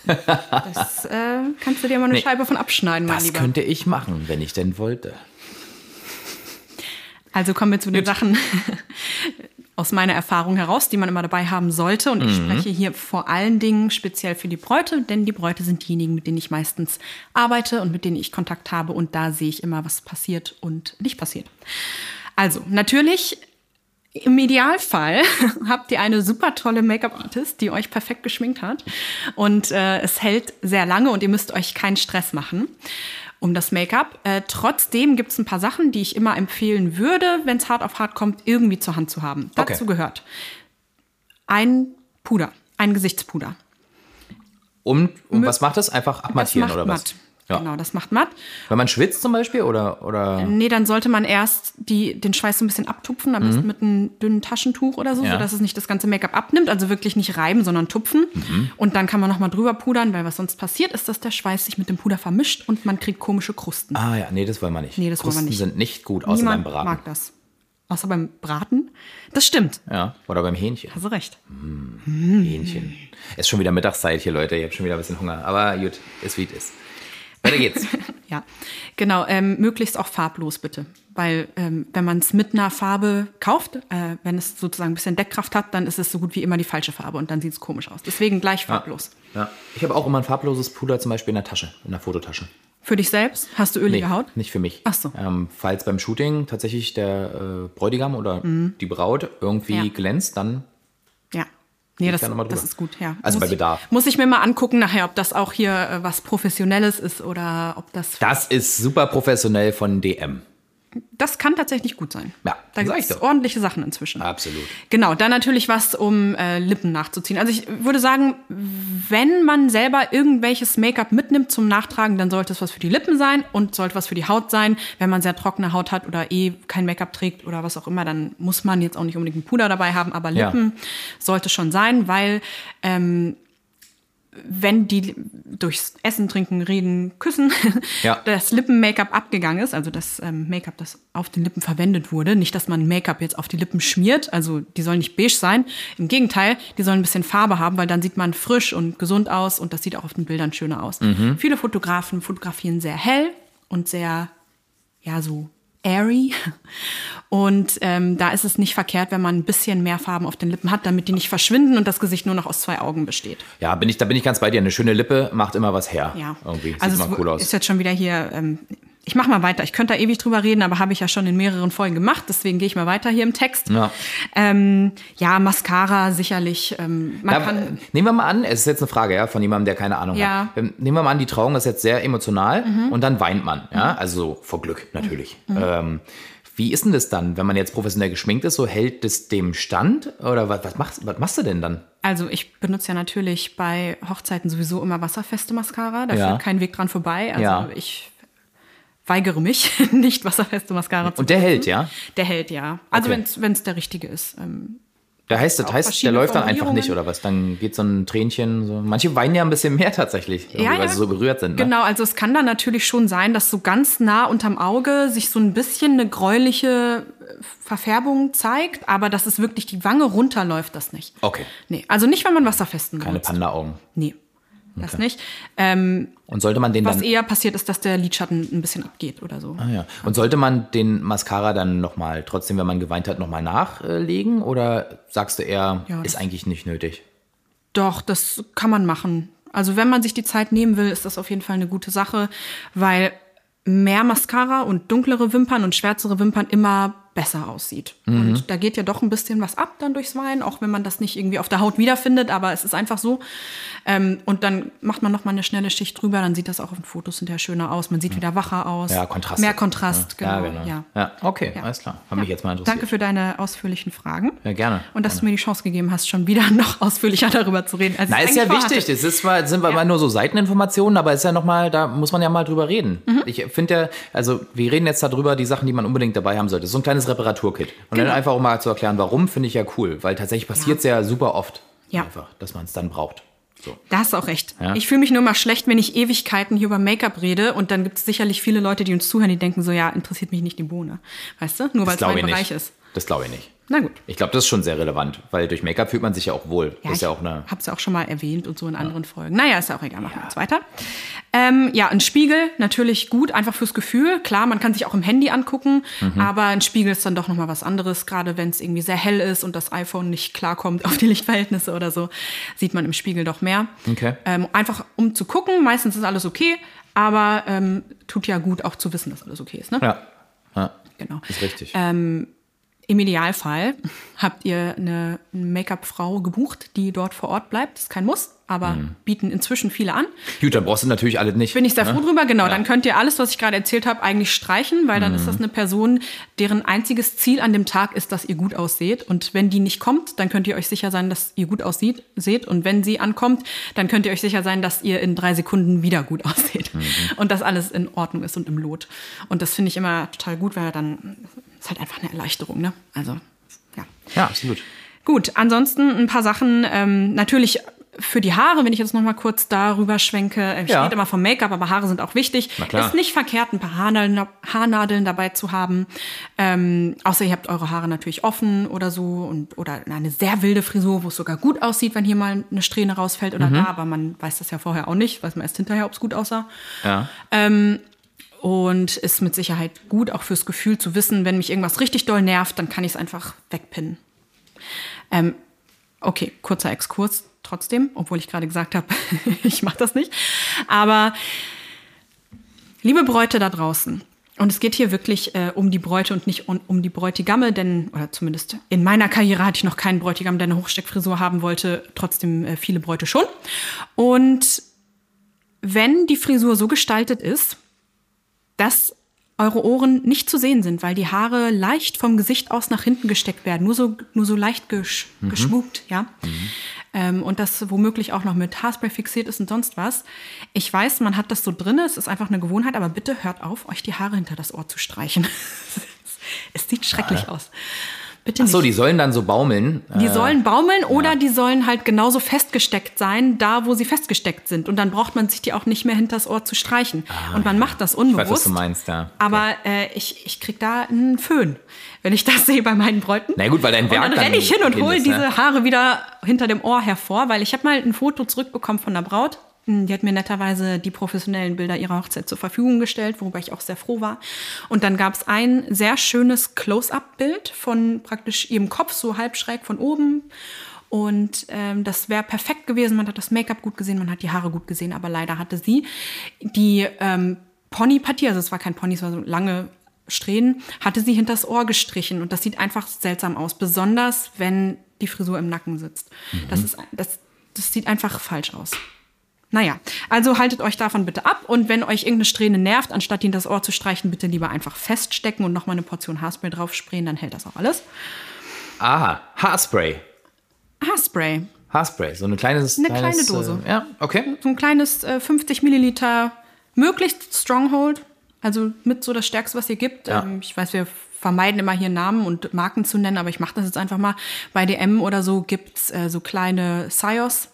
Das äh, kannst du dir mal eine Nee. Scheibe von abschneiden, mein Das Lieber. könnte ich machen, wenn ich denn wollte. Also kommen wir zu den Sachen aus meiner Erfahrung heraus, die man immer dabei haben sollte. Und ich Mhm. spreche hier vor allen Dingen speziell für die Bräute, denn die Bräute sind diejenigen, mit denen ich meistens arbeite und mit denen ich Kontakt habe. Und da sehe ich immer, was passiert und nicht passiert. Also, natürlich. Im Idealfall habt ihr eine super tolle Make-up-Artist, die euch perfekt geschminkt hat. Und äh, es hält sehr lange und ihr müsst euch keinen Stress machen um das Make-up. Äh, trotzdem gibt es ein paar Sachen, die ich immer empfehlen würde, wenn es hart auf hart kommt, irgendwie zur Hand zu haben. Okay. Dazu gehört ein Puder, ein Gesichtspuder. Und, und was macht das? Einfach abmattieren oder was? matt. Ja. Genau, das macht matt. Wenn man schwitzt zum Beispiel oder, oder Nee, dann sollte man erst die, den Schweiß so ein bisschen abtupfen, am besten mit einem dünnen Taschentuch oder so, Mhm. Ja. sodass es nicht das ganze Make-up abnimmt. Also wirklich nicht reiben, sondern tupfen. Mhm. Und dann kann man nochmal drüber pudern, weil was sonst passiert, ist, dass der Schweiß sich mit dem Puder vermischt und man kriegt komische Krusten. Ah ja, nee, das wollen wir nicht. Nee, das wollen wir Krusten nicht. sind nicht gut, außer Niemand beim Braten. mag das. Außer beim Braten. Das stimmt. Ja, oder beim Hähnchen. Hast du recht. Hähnchen. Ist schon wieder Mittagszeit hier, Leute. Ihr habt schon wieder ein bisschen Hunger. Aber gut, ist wie es ist. Weiter geht's. Ja, genau. Ähm, möglichst auch farblos bitte. Weil ähm, wenn man es mit einer Farbe kauft, äh, wenn es sozusagen ein bisschen Deckkraft hat, dann ist es so gut wie immer die falsche Farbe und dann sieht es komisch aus. Deswegen gleich farblos. Ja. Ich habe auch immer ein farbloses Puder zum Beispiel in der Tasche, in der Fototasche. Für dich selbst? Hast du ölige Haut? nicht für mich. Ach so. Ähm, falls beim Shooting tatsächlich der äh, Bräutigam oder die Braut irgendwie Mhm. Ja. glänzt, dann Ja. Nee, das, das ist gut, ja. Also muss bei Bedarf. Ich, muss ich mir mal angucken nachher, ob das auch hier äh, was Professionelles ist oder ob das. das ist super professionell von DM. Das kann tatsächlich gut sein. Ja, da gibt es ordentliche Sachen inzwischen. Absolut. Genau, dann natürlich was, um äh, Lippen nachzuziehen. Also ich würde sagen, wenn man selber irgendwelches Make-up mitnimmt zum Nachtragen, dann sollte es was für die Lippen sein und sollte was für die Haut sein. Wenn man sehr trockene Haut hat oder eh kein Make-up trägt oder was auch immer, dann muss man jetzt auch nicht unbedingt einen Puder dabei haben, aber Ja. Lippen sollte schon sein, weil ähm, wenn die durchs Essen, Trinken, Reden, Küssen Ja. das Lippen-Make-up abgegangen ist, also das ähm, Make-up, das auf den Lippen verwendet wurde, nicht, dass man Make-up jetzt auf die Lippen schmiert, also die sollen nicht beige sein, im Gegenteil, die sollen ein bisschen Farbe haben, weil dann sieht man frisch und gesund aus und das sieht auch auf den Bildern schöner aus. Viele Fotografen fotografieren sehr hell und sehr, ja, so airy. Und ähm, da ist es nicht verkehrt, wenn man ein bisschen mehr Farben auf den Lippen hat, damit die nicht verschwinden und das Gesicht nur noch aus zwei Augen besteht. Ja, bin ich, da bin ich ganz bei dir. Eine schöne Lippe macht immer was her. Ja. Irgendwie. Sieht also mal es cool aus. ist jetzt schon wieder hier. Ähm, ich mache mal weiter. Ich könnte da ewig drüber reden, aber habe ich ja schon in mehreren Folgen gemacht. Deswegen gehe ich mal weiter hier im Text. Ja. Ähm, ja, Mascara sicherlich. Ähm, man Da, kann, nehmen wir mal an, es ist jetzt eine Frage ja, von jemandem, der keine Ahnung Ja. Mhm. hat. Ähm, Nehmen wir mal an, die Trauung ist jetzt sehr emotional und dann weint man. Ja? Also so vor Glück natürlich. Mhm. Ähm, wie ist denn das dann, wenn man jetzt professionell geschminkt ist? So hält das dem Stand? Oder was, was, machst, was machst du denn dann? also ich benutze ja natürlich bei Hochzeiten sowieso immer wasserfeste Mascara. Da Ja. führt kein Weg dran vorbei. Also Ja. ich weigere mich, nicht wasserfeste Mascara zu Und der benutzen. hält, ja? Der hält, ja. Also Okay. wenn es der richtige ist. Ähm, Da heißt, das heißt, der läuft dann einfach nicht, oder was? Dann geht so ein Tränchen. So. Manche weinen ja ein bisschen mehr tatsächlich, irgendwie, weil sie so berührt sind. Ne? Genau, also es kann dann natürlich schon sein, dass so ganz nah unterm Auge sich so ein bisschen eine gräuliche äh, Verfärbung zeigt, aber dass es wirklich die Wange runterläuft, das nicht. Okay. Nee, also nicht, wenn man wasserfesten Keine. Panda-Augen. Nee, das nicht. Ähm, Und sollte man den was dann. eher passiert ist, dass der Lidschatten ein bisschen abgeht oder so. Ah, ja. Und sollte man den Mascara dann nochmal, trotzdem, wenn man geweint hat, nochmal nachlegen? Oder sagst du eher, Ja, ist eigentlich nicht nötig? Doch, das kann man machen. Also wenn man sich die Zeit nehmen will, ist das auf jeden Fall eine gute Sache, weil mehr Mascara und dunklere Wimpern und schwärzere Wimpern immer besser aussieht. Mhm. Und da geht ja doch ein bisschen was ab dann durchs Weinen, auch wenn man das nicht irgendwie auf der Haut wiederfindet, aber es ist einfach so. Ähm, und dann macht man noch mal eine schnelle Schicht drüber, dann sieht das auch auf den Fotos hinterher schöner aus. Man sieht wieder wacher aus. Ja, Kontrast. Mehr Kontrast, genau. Ja, genau. Ja. Ja, okay, Ja. alles klar. Ja. mich jetzt mal interessiert. Danke für deine ausführlichen Fragen. Ja, gerne. Und dass du mir die Chance gegeben hast, schon wieder noch ausführlicher darüber zu reden. Als Na, ist ja wichtig. Das ist zwar, sind wir immer nur so Seiteninformationen, aber ist ja nochmal, da muss man ja mal drüber reden. Mhm. Ich finde ja, also wir reden jetzt darüber, die Sachen, die man unbedingt dabei haben sollte. So ein kleines Reparaturkit. Und Genau. dann einfach auch mal zu erklären, warum, finde ich ja cool. Weil tatsächlich passiert es ja. super oft. Ja. Einfach, dass man es dann braucht. So. Da hast auch recht. Ja. Ich fühle mich nur mal schlecht, wenn ich Ewigkeiten hier über Make-up rede und dann gibt es sicherlich viele Leute, die uns zuhören, die denken so, ja, interessiert mich nicht die Bohne. Weißt du? Nur weil es mein ich Bereich nicht. ist. Das glaube ich nicht. Na gut. Ich glaube, das ist schon sehr relevant, weil durch Make-up fühlt man sich ja auch wohl. das ist ja auch eine. Hab's ja auch schon mal erwähnt und so in anderen Folgen. Naja, ist ja auch egal, machen wir jetzt weiter. Ähm, ja, ein Spiegel, natürlich gut, einfach fürs Gefühl. Klar, man kann sich auch im Handy angucken, Mhm. aber ein Spiegel ist dann doch nochmal was anderes, gerade wenn es irgendwie sehr hell ist und das iPhone nicht klarkommt auf die Lichtverhältnisse oder so, sieht man im Spiegel doch mehr. Okay. Ähm, einfach um zu gucken, meistens ist alles okay, aber ähm, tut ja gut auch zu wissen, dass alles okay ist. Ne? Ja. ja. Genau. Ist richtig. Im Idealfall habt ihr eine Make-up-Frau gebucht, die dort vor Ort bleibt. Das ist kein Muss, aber Mhm. bieten inzwischen viele an. Gut, dann brauchst du natürlich alle nicht. Bin ich sehr ne? froh drüber, genau. Dann könnt ihr alles, was ich gerade erzählt habe, eigentlich streichen, weil dann ist Mhm. das eine Person, deren einziges Ziel an dem Tag ist, dass ihr gut ausseht. Und wenn die nicht kommt, dann könnt ihr euch sicher sein, dass ihr gut aussieht, seht. Und wenn sie ankommt, dann könnt ihr euch sicher sein, dass ihr in drei Sekunden wieder gut aussieht. Mhm. Und dass alles in Ordnung ist und im Lot. Und das finde ich immer total gut, weil dann ist halt einfach eine Erleichterung, ne? Also, ja. Ja, absolut. Gut, ansonsten ein paar Sachen. Ähm, natürlich für die Haare, wenn ich jetzt noch mal kurz darüber schwenke. äh, Ja. Steht immer vom Make-up, aber Haare sind auch wichtig. Ist nicht verkehrt, ein paar Haarnadeln, Haarnadeln dabei zu haben. Ähm, außer ihr habt eure Haare natürlich offen oder so und oder eine sehr wilde Frisur, wo es sogar gut aussieht, wenn hier mal eine Strähne rausfällt Mhm. oder da. Aber man weiß das ja vorher auch nicht, weiß man erst hinterher, ob es gut aussah. Ja. Und ist mit Sicherheit gut, auch fürs Gefühl zu wissen, wenn mich irgendwas richtig doll nervt, dann kann ich es einfach wegpinnen. Ähm, okay, kurzer Exkurs trotzdem, obwohl ich gerade gesagt habe, ich mache das nicht. Aber liebe Bräute da draußen, und es geht hier wirklich äh, um die Bräute und nicht um, um die Bräutigamme, denn, oder zumindest in meiner Karriere hatte ich noch keinen Bräutigam, der eine Hochsteckfrisur haben wollte, trotzdem äh, viele Bräute schon. Und wenn die Frisur so gestaltet ist, dass eure Ohren nicht zu sehen sind, weil die Haare leicht vom Gesicht aus nach hinten gesteckt werden, nur so, nur so leicht gesch geschmuckt, ja. Ähm, und das womöglich auch noch mit Haarspray fixiert ist und sonst was. Ich weiß, man hat das so drin, es ist einfach eine Gewohnheit, aber bitte hört auf, euch die Haare hinter das Ohr zu streichen. es sieht schrecklich aus. Bitte Ach nicht. so, die sollen dann so baumeln. Die sollen baumeln oder die sollen halt genauso festgesteckt sein, da wo sie festgesteckt sind. Und dann braucht man sich die auch nicht mehr hinters Ohr zu streichen. und man macht das Ah, Ich weiß, unbewusst. was du meinst, ja. Aber äh, ich, ich krieg da einen Föhn, wenn ich das sehe bei meinen Bräuten. Na gut, weil dein und Werk dann dann renne ich hin und hole ne? diese Haare wieder hinter dem Ohr hervor, weil ich habe mal ein Foto zurückbekommen von einer Braut. Hm, Die hat mir netterweise die professionellen Bilder ihrer Hochzeit zur Verfügung gestellt, worüber ich auch sehr froh war. Und dann gab es ein sehr schönes Close-up-Bild von praktisch ihrem Kopf, so halb schräg von oben. Und ähm, das wäre perfekt gewesen. Man hat das Make-up gut gesehen, man hat die Haare gut gesehen, aber leider hatte sie die ähm, Pony-Partie, also es war kein Pony, es war so lange Strähnen, hatte sie hinters Ohr gestrichen. Und das sieht einfach seltsam aus, besonders wenn die Frisur im Nacken sitzt. Das, ist, das, das sieht einfach falsch aus. Naja, also haltet euch davon bitte ab und wenn euch irgendeine Strähne nervt, anstatt in das Ohr zu streichen, bitte lieber einfach feststecken und nochmal eine Portion Haarspray drauf sprayen, dann hält das auch alles. Aha, Haarspray. Haarspray, Haarspray, so eine kleines, Eine kleines, kleine Dose. Äh, ja, okay. so ein kleines äh, 50 Milliliter, möglichst Stronghold, also mit so das Stärkste, was ihr gibt. Ja. Ähm, ich weiß, wir vermeiden immer hier Namen und Marken zu nennen, aber ich mache das jetzt einfach mal. Bei DM oder so gibt's äh, so kleine Sios,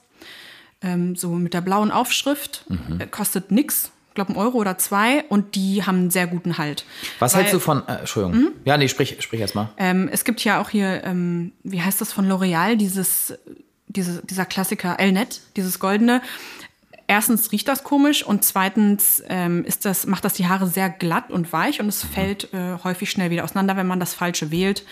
ähm, so mit der blauen Aufschrift, Mhm. äh, kostet nix. Ich glaube, ein Euro oder zwei und die haben einen sehr guten Halt. Was Weil- hältst du von, äh, Entschuldigung. Ja, nee, sprich, sprich erst mal. Ähm, es gibt ja auch hier, ähm, wie heißt das von L'Oreal, dieses, diese, dieser Klassiker Elnet, dieses goldene. Erstens riecht das komisch und zweitens ähm, ist das, macht das die Haare sehr glatt und weich und es fällt äh, häufig schnell wieder auseinander, wenn man das Falsche wählt.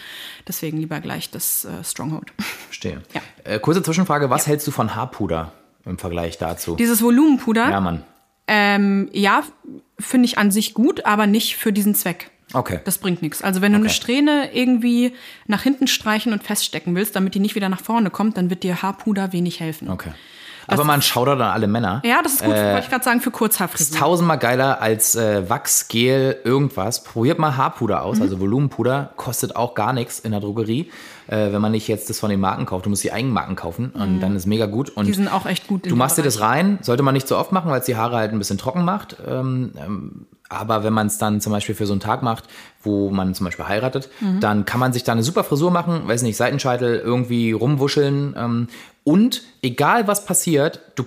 Deswegen lieber gleich das äh, Stronghold. Verstehe. Ja. Äh, kurze Zwischenfrage, was hältst du von Haarpuder im Vergleich dazu? Dieses Volumenpuder, ja, Mann. ähm, ja, finde ich an sich gut, aber nicht für diesen Zweck. Okay. Das bringt nichts. Also wenn du eine Okay. Strähne irgendwie nach hinten streichen und feststecken willst, damit die nicht wieder nach vorne kommt, dann wird dir Haarpuder wenig helfen. Okay. Aber man schaut an alle Männer. Ja, das ist gut, Äh, wollte ich gerade sagen, für ist Kurzhaarfrisuren. tausendmal geiler als äh, Wachs, Gel, irgendwas. Probiert mal Haarpuder Mhm. aus, also Volumenpuder, kostet auch gar nichts in der Drogerie, äh, wenn man nicht jetzt das von den Marken kauft. Du musst die Eigenmarken kaufen und dann ist mega gut. Und Mhm. Die sind auch echt gut. Du machst dir das rein, sollte man nicht so oft machen, weil es die Haare halt ein bisschen trocken macht. Ähm, ähm, aber wenn man es dann zum Beispiel für so einen Tag macht, wo man zum Beispiel heiratet, Mhm. dann kann man sich da eine super Frisur machen, weiß nicht, Seitenscheitel irgendwie rumwuscheln. Ähm, und egal was passiert, du,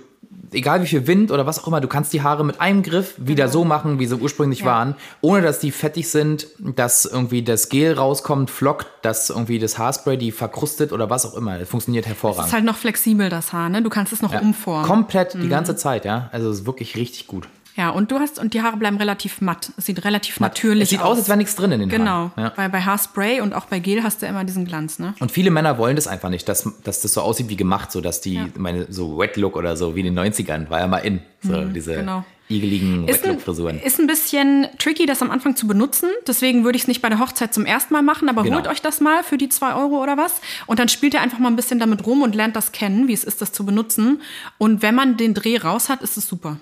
egal wie viel Wind oder was auch immer, du kannst die Haare mit einem Griff wieder so machen, wie sie ursprünglich Genau. Ja. waren, ohne dass die fettig sind, dass irgendwie das Gel rauskommt, flockt, dass irgendwie das Haarspray die verkrustet oder was auch immer. Das funktioniert hervorragend. ist halt noch flexibel, das Haar, ne? Du kannst es noch umformen. Komplett Mhm. die ganze Zeit, ja. Also es ist wirklich richtig gut. Ja, und du hast, und die Haare bleiben relativ matt. Es sieht relativ natürlich es sieht aus, als wäre nichts drin in den Genau, Haaren. Ja. weil bei Haarspray und auch bei Gel hast du immer diesen Glanz, ne? Und viele Männer wollen das einfach nicht, dass, dass das so aussieht wie gemacht, so dass die, meine, so Wet Look oder so, wie in den 90ern, war ja mal in. So diese genau. igeligen Ist ein, ist ein bisschen tricky, das am Anfang zu benutzen. Deswegen würde ich es nicht bei der Hochzeit zum ersten Mal machen, aber Genau. holt euch das mal für die zwei Euro oder was. Und dann spielt ihr einfach mal ein bisschen damit rum und lernt das kennen, wie es ist, das zu benutzen. Und wenn man den Dreh raus hat, ist es super.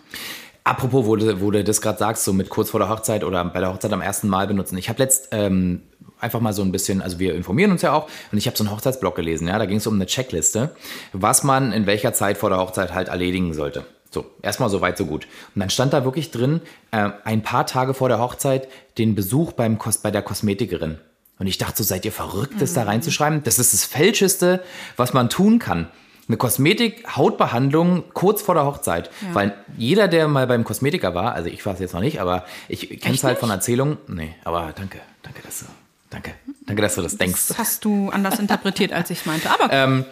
Apropos, wo du, wo du das gerade sagst, so mit kurz vor der Hochzeit oder bei der Hochzeit am ersten Mal benutzen. Ich habe letzt ähm, einfach mal so ein bisschen, also wir informieren uns ja auch, und ich habe so einen Hochzeitsblog gelesen, ja, da ging es um eine Checkliste, was man in welcher Zeit vor der Hochzeit halt erledigen sollte. So, erstmal so weit, so gut. Und dann stand da wirklich drin, äh, ein paar Tage vor der Hochzeit den Besuch beim Kos bei der Kosmetikerin. Und ich dachte so, seid ihr verrückt, das da reinzuschreiben? Das ist das Fälscheste, was man tun kann. Eine Kosmetik-Hautbehandlung kurz vor der Hochzeit. Weil jeder, der mal beim Kosmetiker war, also ich war es jetzt noch nicht, aber ich kenne es halt nicht? von Erzählungen. Nee, aber danke, danke, dass du, danke, danke, dass du das denkst. Das hast du anders interpretiert, als ich meinte. Aber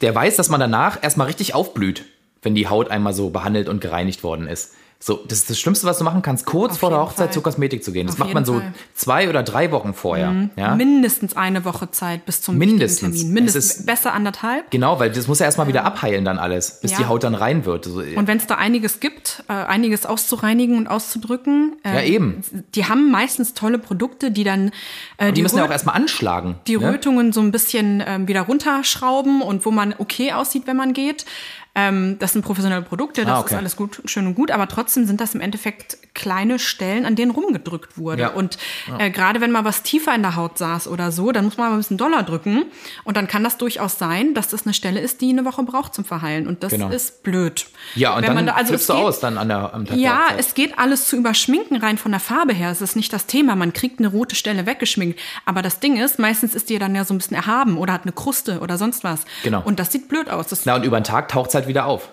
Der weiß, dass man danach erstmal richtig aufblüht, wenn die Haut einmal so behandelt und gereinigt worden ist. So, das ist das Schlimmste, was du machen kannst, kurz Auf vor der Hochzeit Fall. zur Kosmetik zu gehen. Das Auf macht man so Fall. Mhm. zwei oder drei Wochen vorher. Ja? mindestens eine Woche Zeit bis zum Mindestens. Termin. Mindestens. Besser anderthalb. Genau, weil das muss ja erstmal wieder abheilen dann alles, bis Ja. die Haut dann rein wird. So, Und wenn es da einiges gibt, äh, einiges auszureinigen und auszudrücken, äh, Ja, eben. die haben meistens tolle Produkte, die dann äh, die müssen ja Röt- auch erstmal anschlagen. die ne? Rötungen so ein bisschen ähm, wieder runterschrauben und wo man okay aussieht, wenn man geht. Ähm, das sind professionelle Produkte, das Ah, okay. ist alles gut, schön und gut, aber trotzdem sind das im Endeffekt kleine Stellen, an denen rumgedrückt wurde. Ja. Und äh, gerade wenn mal was tiefer in der Haut saß oder so, dann muss man mal ein bisschen doller drücken. Und dann kann das durchaus sein, dass das eine Stelle ist, die eine Woche braucht zum Verheilen. Und das Genau. ist blöd. Ja, und Wenn dann da- also flippst es du geht- aus dann an der, am Tag der ja, Hochzeit. es geht alles zu überschminken rein von der Farbe her. Es ist nicht das Thema. Man kriegt eine rote Stelle weggeschminkt. Aber das Ding ist, meistens ist die dann ja so ein bisschen erhaben oder hat eine Kruste oder sonst was. Genau. Und das sieht blöd aus. Das, Na, und über den Tag taucht es halt wieder auf.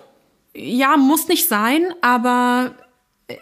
ja, muss nicht sein, aber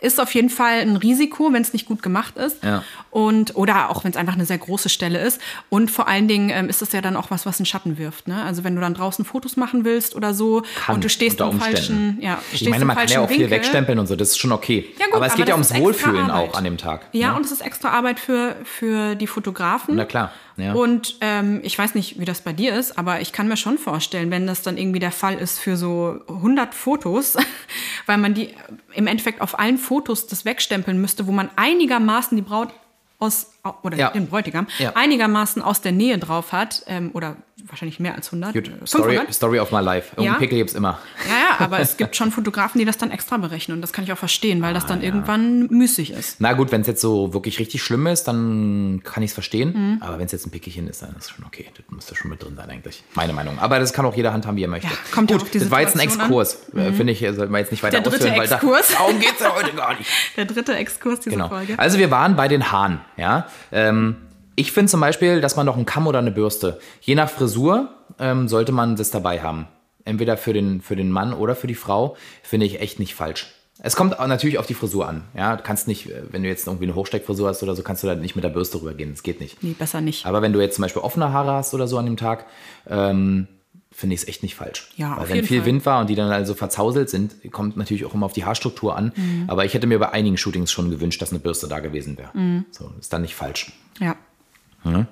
ist auf jeden Fall ein Risiko, wenn es nicht gut gemacht ist. Ja. Und, oder auch wenn es einfach eine sehr große Stelle ist. Und vor allen Dingen ähm, ist es ja dann auch was, was einen Schatten wirft. Ne? Also wenn du dann draußen Fotos machen willst oder so Kann, und du stehst im falschen, ja, Ich stehst meine, im man kann ja auch viel Winkel. wegstempeln und so, das ist schon okay. Ja, gut, aber es aber geht ja ums Wohlfühlen auch an dem Tag. Ja, ne? und es ist extra Arbeit für, für die Fotografen. Na klar, ja. Und ähm, ich weiß nicht, wie das bei dir ist, aber ich kann mir schon vorstellen, wenn das dann irgendwie der Fall ist für so 100 Fotos, weil man die im Endeffekt auf allen Fotos das wegstempeln müsste, wo man einigermaßen die Braut aus, oder Ja. den Bräutigam, Ja. einigermaßen aus der Nähe drauf hat, ähm, oder wahrscheinlich mehr als 100, Gut, äh, Story, 500. Story of my life. Irgendeinen Ja. Pickel gibt's immer. Ja, ja, aber es gibt schon Fotografen, die das dann extra berechnen und das kann ich auch verstehen, weil das Ah, dann irgendwann müßig ist. Na gut, wenn es jetzt so wirklich richtig schlimm ist, dann kann ich es verstehen. Mhm. Aber wenn es jetzt ein Pickelchen ist, dann ist es schon okay. Das müsste schon mit drin sein eigentlich. Meine Meinung. Aber das kann auch jeder handhaben, wie er möchte. Ja, kommt ja gut, auf die das war jetzt ein. Mhm. Exkurs. Äh, Finde ich, sollten wir jetzt nicht weiter Der dritte ausführen, weil da, Exkurs. darum geht es ja heute gar nicht. Der dritte Exkurs dieser Genau. Folge. Also wir waren bei den Haaren. Ja? Ähm, ich finde zum Beispiel, dass man noch einen Kamm oder eine Bürste, je nach Frisur, ähm, sollte man das dabei haben. Entweder für den, für den Mann oder für die Frau, finde ich echt nicht falsch. Es kommt natürlich auf die Frisur an. Ja, du kannst nicht, äh, wenn du jetzt irgendwie eine Hochsteckfrisur hast oder so, kannst du da nicht mit der Bürste rübergehen. Das geht nicht. Nee, besser nicht. Aber wenn du jetzt zum Beispiel offene Haare hast oder so an dem Tag, ähm, finde ich es echt nicht falsch. Ja, Weil wenn viel Fall. Wind war und die dann also verzauselt sind, kommt natürlich auch immer auf die Haarstruktur an. Mhm. Aber ich hätte mir bei einigen Shootings schon gewünscht, dass eine Bürste da gewesen wäre. Mhm. So, ist dann nicht falsch. Ja.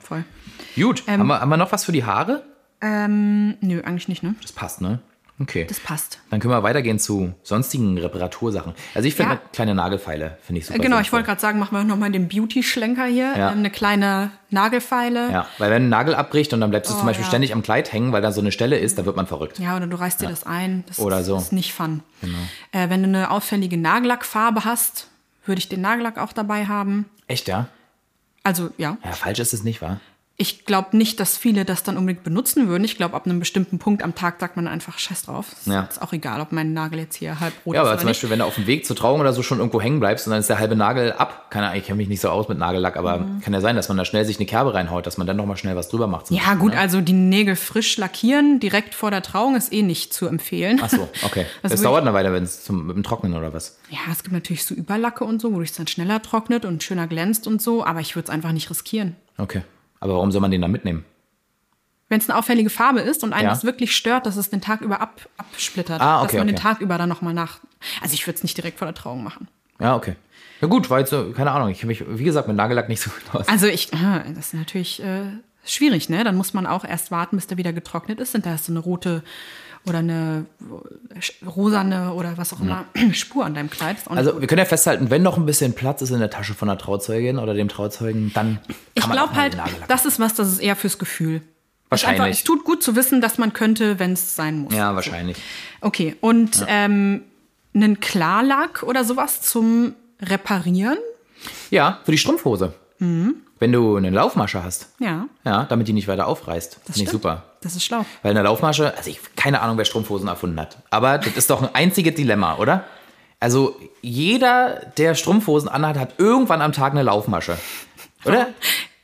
Voll. Gut, haben, wir, haben wir noch was für die Haare? Ähm, nö, eigentlich nicht, ne? Das passt, ne? Okay. Das passt. dann können wir weitergehen zu sonstigen Reparatursachen. Also ich finde Ja. kleine Nagelfeile, finde ich super. genau, ich wollte gerade sagen, machen wir nochmal den Beauty-Schlenker hier. Ja. Ähm, eine kleine Nagelfeile. Ja, weil wenn ein Nagel abbricht und dann bleibst du zum Oh, Beispiel ja. ständig am Kleid hängen, weil da so eine Stelle ist, da wird man verrückt. Ja, oder du reißt dir das ein. Das Oder ist, so. ist nicht fun. Äh, wenn du eine auffällige Nagellackfarbe hast, würde ich den Nagellack auch dabei haben. Echt, ja? Also ja, Ja, falsch ist es nicht, wahr? Ich glaube nicht, dass viele das dann unbedingt benutzen würden. Ich glaube, ab einem bestimmten Punkt am Tag sagt man einfach Scheiß drauf. Ist Ja. Ist auch egal, ob mein Nagel jetzt hier halb rot Ja, ist aber oder zum nicht. Beispiel, wenn du auf dem Weg zur Trauung oder so schon irgendwo hängen bleibst und dann ist der halbe Nagel ab. Keine Ahnung, ich kenne mich nicht so aus mit Nagellack, aber kann ja sein, dass man da schnell sich eine Kerbe reinhaut, dass man dann nochmal schnell was drüber macht. Ja, Beispiel, gut, ne? also die Nägel frisch lackieren direkt vor der Trauung ist eh nicht zu empfehlen. Ach so, okay. Das Das, dauert eine Weile, wenn es zum Trocknen oder was. Ja, es gibt natürlich so Überlacke und so, wo es dann schneller trocknet und schöner glänzt und so, aber ich würde es einfach nicht riskieren. Okay. Aber warum soll man den dann mitnehmen? Wenn es eine auffällige Farbe ist und einen Ja. das wirklich stört, dass es den Tag über ab, absplittert, Ah, dass okay, man den okay. Tag über dann nochmal nach. Also ich würde es nicht direkt vor der Trauung machen. Ja, okay. Ja gut, jetzt so, keine Ahnung. Ich kenne mich, wie gesagt, mit Nagellack nicht so gut aus. Also ich, ah, das ist natürlich äh, schwierig, ne? Dann muss man auch erst warten, bis der wieder getrocknet ist. Und da ist so eine rote, oder eine äh, rosane oder was auch immer Spur an deinem Kleid. Also gut. wir können ja festhalten, wenn noch ein bisschen Platz ist in der Tasche von der Trauzeugin oder dem Trauzeugen, dann kann ich man glaube halt, das ist was, das ist eher fürs Gefühl. Wahrscheinlich. Einfach, es tut gut zu wissen, dass man könnte, wenn es sein muss. Ja, wahrscheinlich. Okay, und ähm, einen Klarlack oder sowas zum Reparieren? Ja, für die Strumpfhose. Mhm. Wenn du eine Laufmasche hast. Ja, Ja, damit die nicht weiter aufreißt. Das finde ich super. das ist schlau. Weil eine Laufmasche, also ich keine Ahnung, wer Strumpfhosen erfunden hat. Aber das ist doch ein einziges Dilemma, oder? Also jeder, der Strumpfhosen anhat, hat irgendwann am Tag eine Laufmasche. Oder?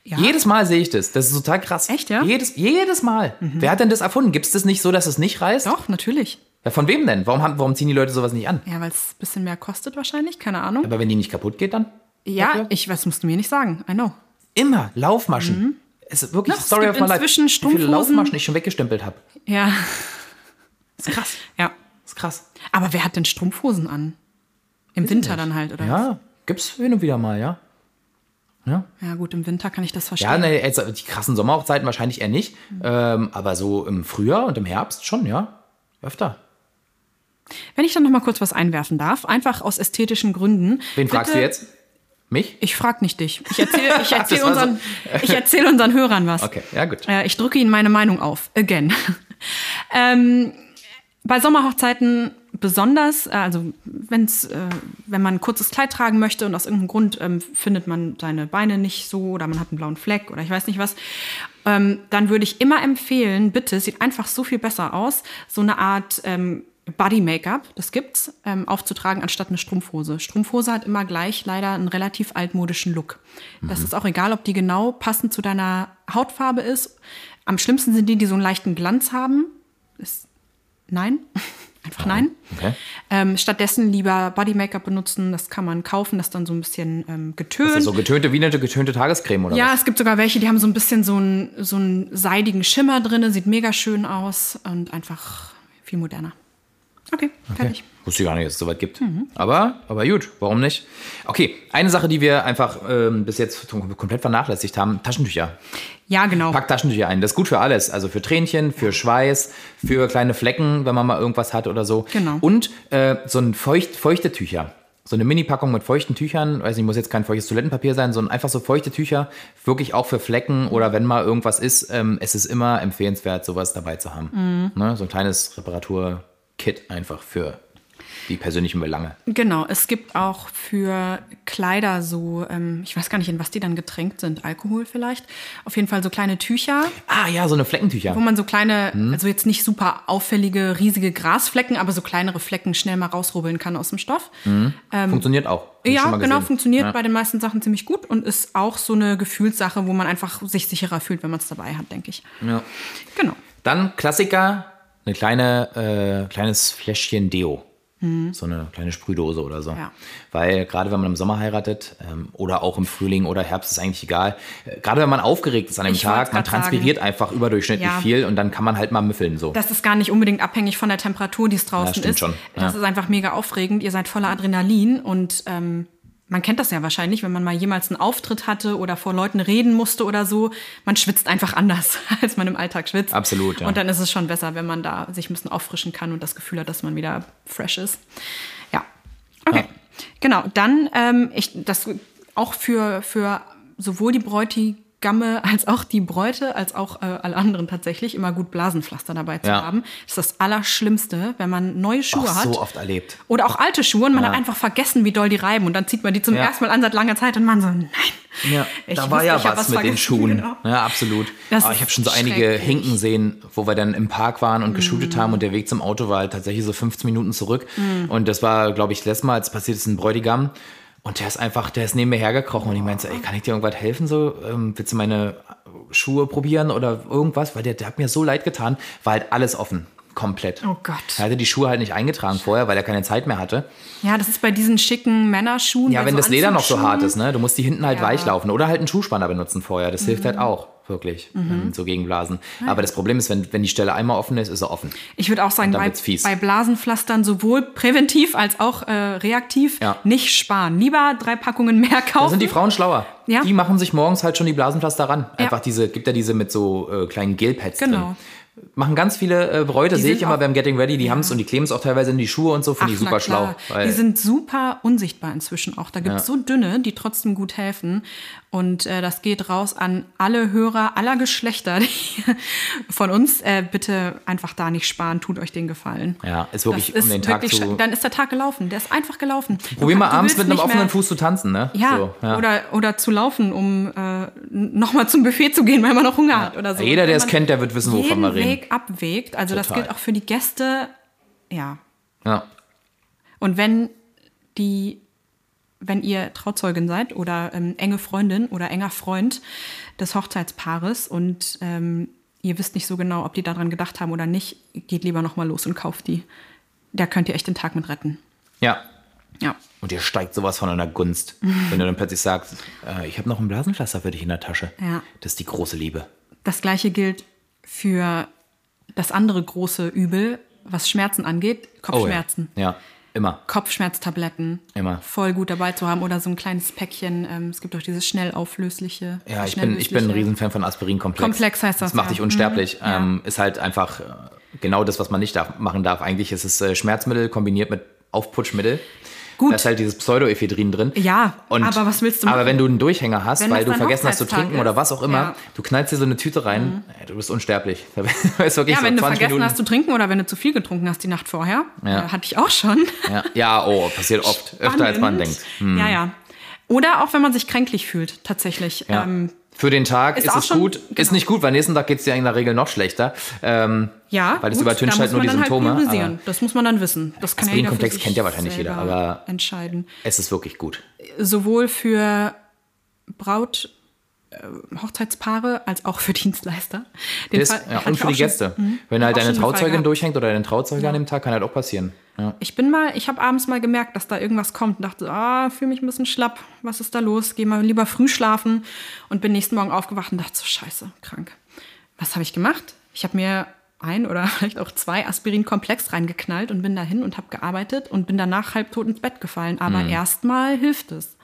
Ja. Jedes Mal sehe ich das. Das ist total krass. Echt, ja? Jedes, jedes Mal. Wer hat denn das erfunden? Gibt es das nicht so, dass es nicht reißt? Doch, natürlich. Ja, von wem denn? Warum, haben, warum ziehen die Leute sowas nicht an? Ja, weil es ein bisschen mehr kostet wahrscheinlich, keine Ahnung. Aber wenn die nicht kaputt geht, dann? Ja, dafür? ich, das musst du mir nicht sagen. I know. Immer Laufmaschen. Es ist wirklich es Story of my life. Wie viele Laufmaschen ich schon weggestempelt habe. Ja, ist krass. ja. Ist krass. Aber wer hat denn Strumpfhosen an? Im Winter dann halt, oder? was? Ja, gibt's hin und wieder mal, ja. Ja, Ja, gut, im Winter kann ich das ja verstehen. ne, jetzt, die krassen Sommerhochzeiten wahrscheinlich eher nicht. Ähm, aber so im Frühjahr und im Herbst schon, ja. Öfter. Wenn ich dann noch mal kurz was einwerfen darf, einfach aus ästhetischen Gründen. Wen fragst bitte- du jetzt? Mich? Ich frage nicht dich. Ich erzähle ich erzähl war so- unseren, ich erzähl unseren Hörern was. Okay, ja gut. Äh, ich drücke Ihnen meine Meinung auf. Again. ähm, bei Sommerhochzeiten besonders, äh, also wenn's, äh, wenn man ein kurzes Kleid tragen möchte und aus irgendeinem Grund ähm, findet man seine Beine nicht so oder man hat einen blauen Fleck oder ich weiß nicht was, ähm, dann würde ich immer empfehlen, bitte, sieht einfach so viel besser aus, so eine Art ähm, Body-Make-up, das gibt's, ähm, aufzutragen anstatt eine Strumpfhose. Strumpfhose hat immer gleich leider einen relativ altmodischen Look. Das ist auch egal, ob die genau passend zu deiner Hautfarbe ist. Am schlimmsten sind die, die so einen leichten Glanz haben. Ist, nein, einfach nein. Okay. Ähm, stattdessen lieber Body-Make-up benutzen. Das kann man kaufen, das dann so ein bisschen ähm, getönt. Das ist so getönte, wie eine getönte Tagescreme oder Ja, was? es gibt sogar welche, die haben so ein bisschen so einen, so einen seidigen Schimmer drin, sieht mega schön aus und einfach viel moderner. Okay, fertig. Wusste ich gar nicht, dass es soweit gibt. Mhm. Aber, aber gut, warum nicht? Okay, eine Sache, die wir einfach ähm, bis jetzt komplett vernachlässigt haben, Taschentücher. Ja, genau. Pack Taschentücher ein. Das ist gut für alles. Also für Tränchen, für Schweiß, für kleine Flecken, wenn man mal irgendwas hat oder so. Genau. Und äh, so ein feucht, feuchte Tücher. So eine Mini-Packung mit feuchten Tüchern. Weiß nicht, muss jetzt kein feuchtes Toilettenpapier sein, sondern einfach so feuchte Tücher. Wirklich auch für Flecken oder wenn mal irgendwas ist. Ähm, es ist immer empfehlenswert, sowas dabei zu haben. Mhm. Ne? So ein kleines Reparatur-Kit einfach für die persönlichen Belange. Genau, es gibt auch für Kleider so, ähm, ich weiß gar nicht, in was die dann getränkt sind, Alkohol vielleicht. Auf jeden Fall so kleine Tücher, Ah ja, so eine Fleckentücher. wo man so kleine, Mhm. also jetzt nicht super auffällige, riesige Grasflecken, aber so kleinere Flecken schnell mal rausrubbeln kann aus dem Stoff. Funktioniert auch. Hab ich Ja, genau, funktioniert Ja. bei den meisten Sachen ziemlich gut und ist auch so eine Gefühlssache, wo man einfach sich sicherer fühlt, wenn man es dabei hat, denke ich. Ja. Genau. Dann Klassiker, eine kleine, äh, kleines Fläschchen Deo. So eine kleine Sprühdose oder so. Mhm. Ja. Weil gerade wenn man im Sommer heiratet ähm, oder auch im Frühling oder Herbst ist eigentlich egal. Äh, Gerade wenn man aufgeregt ist an dem Ich Tag, man grad sagen. transpiriert einfach überdurchschnittlich Ja. viel und dann kann man halt mal müffeln so. Das ist gar nicht unbedingt abhängig von der Temperatur, die es draußen stimmt ist. schon, Das ja. ist einfach mega aufregend. Ihr seid voller Adrenalin und ähm, man kennt das ja wahrscheinlich, wenn man mal jemals einen Auftritt hatte oder vor Leuten reden musste oder so. Man schwitzt einfach anders, als man im Alltag schwitzt. Absolut, ja. Und dann ist es schon besser, wenn man da sich ein bisschen auffrischen kann und das Gefühl hat, dass man wieder fresh ist. Ja. Okay. Ja. Genau. Dann, ähm, ich, das auch für, für sowohl die Bräutigamme als auch die Bräute, als auch äh, alle anderen tatsächlich immer gut Blasenpflaster dabei zu Ja. haben. Das ist das Allerschlimmste, wenn man neue Schuhe Auch hat. so oft erlebt. Oder auch alte Schuhe und man hat einfach vergessen, wie doll die reiben. Und dann zieht man die zum Ja. ersten Mal an seit langer Zeit und man so, nein. Ja, Ich da war ja was was mit den Schuhen. genau. Ja, absolut. Das Aber ich habe schon so einige. Hinken sehen, wo wir dann im Park waren und geshootet haben und der Weg zum Auto war halt tatsächlich so 15 Minuten zurück. Und das war, glaube ich, letztes Mal, als passiert ist, ein Bräutigam. Und der ist einfach, der ist neben mir hergekrochen und ich meinte, ey, kann ich dir irgendwas helfen? So, ähm, willst du meine Schuhe probieren oder irgendwas? Weil der, der hat mir so leid getan, war halt alles offen. Komplett. Oh Gott. Er hatte die Schuhe halt nicht eingetragen vorher, weil er keine Zeit mehr hatte. Ja, das ist bei diesen schicken Männerschuhen. Ja, wenn so das Leder noch so hart ist, ne? Du musst die hinten halt Ja. Mhm. weich laufen oder halt einen Schuhspanner benutzen vorher. Das hilft halt auch, wirklich, ähm, so gegen Blasen. Aber das Problem ist, wenn, wenn die Stelle einmal offen ist, ist sie offen. Ich würde auch sagen, bei, bei Blasenpflastern sowohl präventiv als auch äh, reaktiv Ja. nicht sparen. Lieber drei Packungen mehr kaufen. Da sind die Frauen schlauer. Ja. Die machen sich morgens halt schon die Blasenpflaster ran. Ja. Einfach diese, gibt ja diese mit so äh, kleinen Gelpads Genau. drin. Machen ganz viele äh, Bräute, sehe ich immer beim Getting Ready, die Ja. haben es und die kleben es auch teilweise in die Schuhe und so, finde ich super schlau. Die sind super unsichtbar inzwischen auch. Da gibt es so dünne, die trotzdem gut helfen. Und äh, das geht raus an alle Hörer aller Geschlechter die von uns. Äh, bitte einfach da nicht sparen, tut euch den Gefallen. ja, ist wirklich, Das um den ist Tag wirklich zu. Dann ist der Tag gelaufen. Der ist einfach gelaufen. Probier mal abends mit einem offenen Fuß zu tanzen, ne? Ja, So, ja. Oder, oder zu laufen, um äh, nochmal zum Buffet zu gehen, weil man noch Hunger hat oder so. Jeder, der es kennt, der wird wissen, wovon wir reden. Weg abwägt. Also das Total. gilt auch für die Gäste. Ja. ja. Und wenn die, wenn ihr Trauzeugin seid oder ähm, enge Freundin oder enger Freund des Hochzeitspaares und ähm, ihr wisst nicht so genau, ob die daran gedacht haben oder nicht, geht lieber noch mal los und kauft die. Da könnt ihr echt den Tag mit retten. ja. Ja. Und dir steigt sowas von einer Gunst, wenn du dann plötzlich sagst, äh, ich habe noch ein Blasenpflaster für dich in der Tasche. Ja. Das ist die große Liebe. Das gleiche gilt für das andere große Übel, was Schmerzen angeht, Kopfschmerzen. Oh, ja. ja, immer. Kopfschmerztabletten. Immer. Voll gut dabei zu haben oder so ein kleines Päckchen. Ähm, es gibt auch dieses schnell auflösliche. Ja, ich bin, ich bin ein. Riesenfan von Aspirin-Komplex. Komplex heißt das, Das macht ja. dich unsterblich. Mhm. Ähm, ist halt einfach äh, genau das, was man nicht darf, machen darf. Eigentlich ist es äh, Schmerzmittel kombiniert mit Aufputschmittel. Gut. Da ist halt dieses Pseudoephedrin drin. Ja, Und, aber was willst du Aber machen? wenn du einen Durchhänger hast, Wenn weil du vergessen hast zu trinken oder ist, was auch immer, ja. Mhm. du knallst dir so eine Tüte rein, ey, du bist unsterblich. Ja, so wenn du 20 vergessen Minuten. hast zu trinken oder wenn du zu viel getrunken hast die Nacht vorher. Ja. Äh, hatte ich auch schon. ja. ja, oh, passiert oft. Öfter als man Spannend. denkt. Ja, ja. Oder auch wenn man sich kränklich fühlt, tatsächlich. Ja. Ähm, Für den Tag ist ist, es schon- gut. Ist genau. nicht gut, weil nächsten Tag geht es dir in der Regel noch schlechter. Ähm, ja, Weil das gut, übertüncht halt nur die dann Symptome, Halt das muss man dann wissen. Das kann ja jeder für Aspirin-Komplex sich kennt ja wahrscheinlich jeder, aber- entscheiden. es ist wirklich gut. Sowohl für Braut, Hochzeitspaare als auch für Dienstleister. Den Das, Fall ja, und für die schon- Gäste. Mhm. Wenn halt deine schon Trauzeugin durchhängt oder dein Trauzeuger an dem Tag, kann halt auch passieren. Ja. Ich bin mal, ich habe abends mal gemerkt, dass da irgendwas kommt und dachte, ah, fühle mich ein bisschen schlapp. Was ist da los? Geh mal lieber früh schlafen und bin nächsten Morgen aufgewacht und dachte so, scheiße, krank. Was habe ich gemacht? Ich habe mir ein oder vielleicht auch zwei Aspirin-Komplex reingeknallt und bin dahin und habe gearbeitet und bin danach halbtot ins Bett gefallen. Aber Mhm. erstmal hilft es.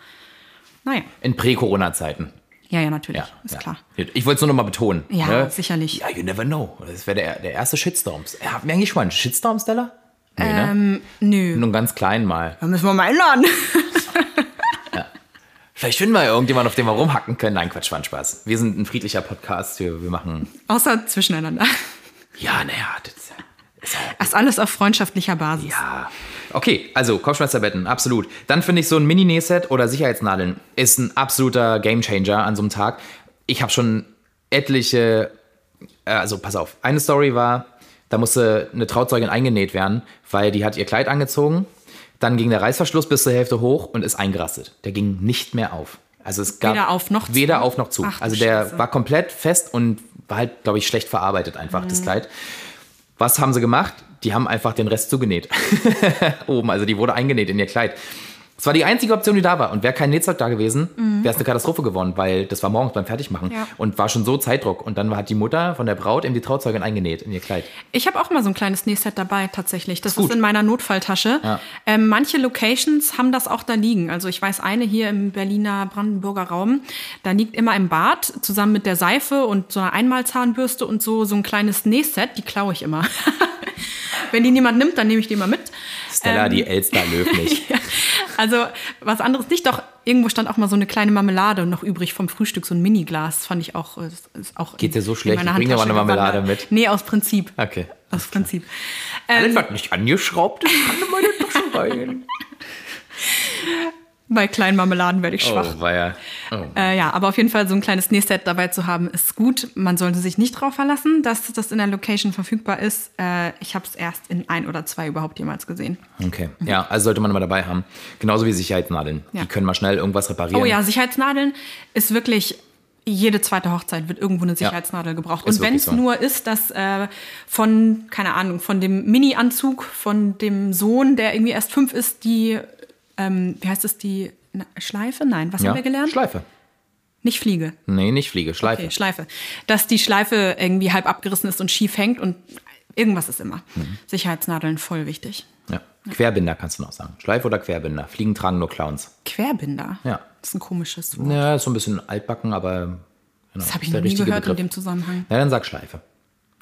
Naja, In Prä-Corona-Zeiten. Ja, ja, natürlich, Ja, ist ja. klar. Ich wollte es nur noch mal betonen. Ja, ne? sicherlich. Ja, you never know. Das wäre der, der erste Shitstorm. Hatten wir eigentlich schon mal einen Shitstorm, Stella? Nee, Ähm, ne? nö. Nur einen ganz kleinen mal. Da müssen wir mal einladen. Vielleicht finden wir ja irgendjemanden, auf den wir rumhacken können. Nein, Quatsch, war ein Spaß. Wir sind ein friedlicher Podcast. Wir, wir machen. Außer zwischeneinander. Ja, naja, das ist ja. Das ist alles auf freundschaftlicher Basis. Ja. Okay, also Kopfschmerztabletten, absolut. Dann finde ich so ein Mini-Nähset oder Sicherheitsnadeln ist ein absoluter Gamechanger an so einem Tag. Ich habe schon etliche, äh, also pass auf, eine Story war, da musste eine Trauzeugin eingenäht werden, weil die hat ihr Kleid angezogen, dann ging der Reißverschluss bis zur Hälfte hoch und ist eingerastet. Der ging nicht mehr auf. Also es gab Weder auf noch zu? Weder auf noch zu. Ach also der Scheiße. war komplett fest und war halt, glaube ich, schlecht verarbeitet einfach, Mhm. das Kleid. Was haben sie gemacht? Die haben einfach den Rest zugenäht. Oben, also die wurde eingenäht in ihr Kleid. Das war die einzige Option, die da war. Und wäre kein Nähzeug da gewesen, wäre es eine Katastrophe geworden, weil das war morgens beim Fertigmachen. Mhm. Ja. Und war schon so Zeitdruck. Und dann hat die Mutter von der Braut eben die Trauzeugin eingenäht in ihr Kleid. Ich habe auch mal so ein kleines Nähset dabei tatsächlich. Das ist, gut. in meiner Notfalltasche. Ja. Ähm, manche Locations haben das auch da liegen. Also ich weiß eine hier im Berliner Brandenburger Raum. Da liegt immer im Bad zusammen mit der Seife und so einer Einmalzahnbürste und so so ein kleines Nähset. Die klaue ich immer. Wenn die niemand nimmt, dann nehme ich die mal mit. Stella, Ähm. die Elster löw nicht. Ja, also was anderes nicht. Doch irgendwo stand auch mal so eine kleine Marmelade noch übrig vom Frühstück, so ein Miniglas. Fand ich auch. äh, Ist auch Geht dir so schlecht? Ich bring dir mal eine Marmelade gewandert. mit. Nee, aus Prinzip. Okay. Aus Prinzip. Alles, Ähm, was nicht angeschraubt ist, kann in meine Tasche rein. bei kleinen Marmeladen werde ich schwach. Oh, war ja. Oh. Äh, ja, aber auf jeden Fall so ein kleines Nähset dabei zu haben, ist gut. Man sollte sich nicht darauf verlassen, dass das in der Location verfügbar ist. Äh, ich habe es erst in ein oder zwei überhaupt jemals gesehen. Okay. Ja, also sollte man immer dabei haben. Genauso wie Sicherheitsnadeln. Ja. Die können mal schnell irgendwas reparieren. Oh ja, Sicherheitsnadeln ist wirklich. Jede zweite Hochzeit wird irgendwo eine Sicherheitsnadel gebraucht. ist Und wenn es so. nur ist, dass äh, von, keine Ahnung, von dem Mini-Anzug von dem Sohn, der irgendwie erst fünf ist, die, ähm, wie heißt es, die na, Schleife? Nein, was ja. haben wir gelernt? Schleife. Nicht Fliege. Nee, nicht Fliege, Schleife. Okay, Schleife. Dass die Schleife irgendwie halb abgerissen ist und schief hängt und irgendwas ist immer. Mhm. Sicherheitsnadeln voll wichtig. Ja. Querbinder kannst du noch sagen. Schleife oder Querbinder. Fliegen tragen nur Clowns. Querbinder. Ja. Das ist ein komisches Wort. Ja, ist so ein bisschen altbacken, aber genau, Das habe ich noch nie gehört in Begriff. dem Zusammenhang. Na, dann sag Schleife.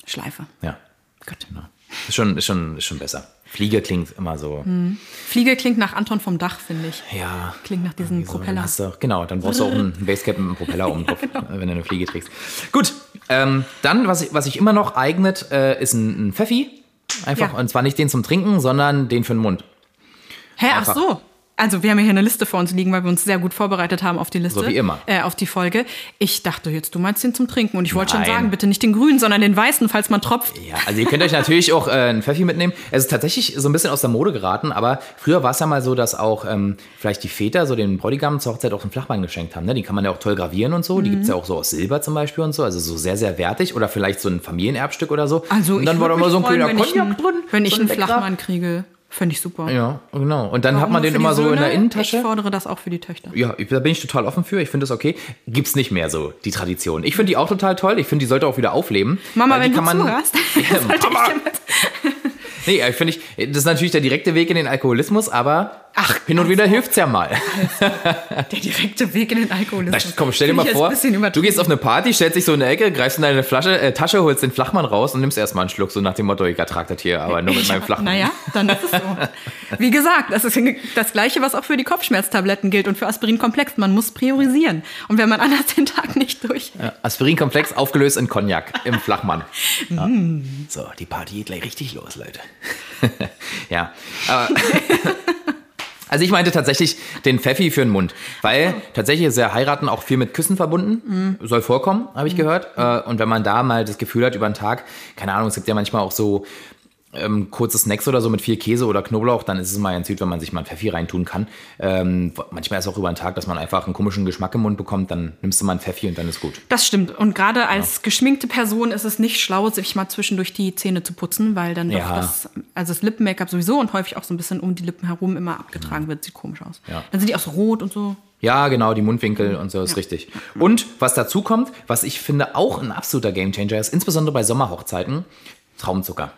Schleife. Ja. Gut. Genau. Ist schon, ist schon, ist schon besser. Fliege klingt immer so. Fliege klingt nach Anton vom Dach, finde ich. Ja. Klingt nach diesem so. Propeller. Du, genau, dann brauchst du auch einen Basecap mit einem Propeller oben drauf, wenn du eine Fliege trägst. Gut, ähm, dann, was, ich- was sich immer noch eignet, äh, ist ein, ein Pfeffi. Einfach, Ja. und zwar nicht den zum Trinken, sondern den für den Mund. Hä, ach Einfach. so. Also wir haben ja hier eine Liste vor uns liegen, weil wir uns sehr gut vorbereitet haben auf die Liste. So wie immer. Äh, auf die Folge. Ich dachte jetzt, du meinst den zum Trinken. Und ich wollte schon sagen, bitte nicht den grünen, sondern den weißen, falls man tropft. Ja, also ihr könnt euch natürlich auch äh, einen Pfeffi mitnehmen. Es ist tatsächlich so ein bisschen aus der Mode geraten, aber früher war es ja mal so, dass auch ähm, vielleicht die Väter so den Bräutigam zur Hochzeit auch einen Flachmann geschenkt haben. Ne? Die kann man ja auch toll gravieren und so. Die gibt's ja auch so aus Silber zum Beispiel und so. Also so sehr, sehr wertig. Oder vielleicht so ein Familienerbstück oder so. Also und dann ich war da mal so ein kleiner wenn ich Cognac einen- drin. Wenn ich so einen ein leckerer- Flachmann kriege, fände ich super. Ja, genau. Und dann hat Warum man nur den immer so in der Söhne? Innentasche. Ich fordere das auch für die Töchter. Ja, ich- da bin ich total offen für. Ich finde das okay. Gibt's nicht mehr so, die Tradition. Ich finde die auch total toll. Ich finde, die sollte auch wieder aufleben. Mama, wenn du man, zuhörst, Ja, ich Mama. mit- Nee, äh, finde ich, das ist natürlich der direkte Weg in den Alkoholismus, aber Ach, hin und wieder hilft's ja mal. der direkte Weg in den Alkoholismus. Na, komm, stell dir mal vor, du gehst auf eine Party, stellst dich so in eine Ecke, greifst in deine Flasche, äh, Tasche, holst den Flachmann raus und nimmst erstmal einen Schluck, so nach dem Motto, ich ertrag das hier, aber nur mit meinem Flachmann. Naja, dann ist es so. Wie gesagt, das ist das Gleiche, was auch für die Kopfschmerztabletten gilt und für Aspirinkomplex. Man muss priorisieren. Und wenn man anders den Tag nicht durch. Ja, Aspirinkomplex aufgelöst in Cognac im Flachmann. Ja. Mm. So, die Party geht gleich richtig los, Leute. ja. Aber also ich meinte tatsächlich den Pfeffi für den Mund, weil tatsächlich ist ja Heiraten auch viel mit Küssen verbunden. Mm. Soll vorkommen, habe ich gehört. Äh, Und wenn man da mal das Gefühl hat über den Tag, keine Ahnung, es gibt ja manchmal auch so ähm, kurze Snacks oder so mit viel Käse oder Knoblauch, dann ist es mal ganz süd, wenn man sich mal ein Pfeffi reintun kann. Ähm, manchmal ist es auch über den Tag, dass man einfach einen komischen Geschmack im Mund bekommt, dann nimmst du mal ein Pfeffi und dann ist gut. Das stimmt. Und gerade als geschminkte Person ist es nicht schlau, sich mal zwischendurch die Zähne zu putzen, weil dann Ja. das, also das Lippen-Make-up sowieso und häufig auch so ein bisschen um die Lippen herum immer abgetragen wird. Sieht komisch aus. Ja. Dann sind die auch so rot und so. Ja, genau, die Mundwinkel und so ist richtig. Und was dazu kommt, was ich finde auch ein absoluter Gamechanger ist, insbesondere bei Sommerhochzeiten, Traumzucker.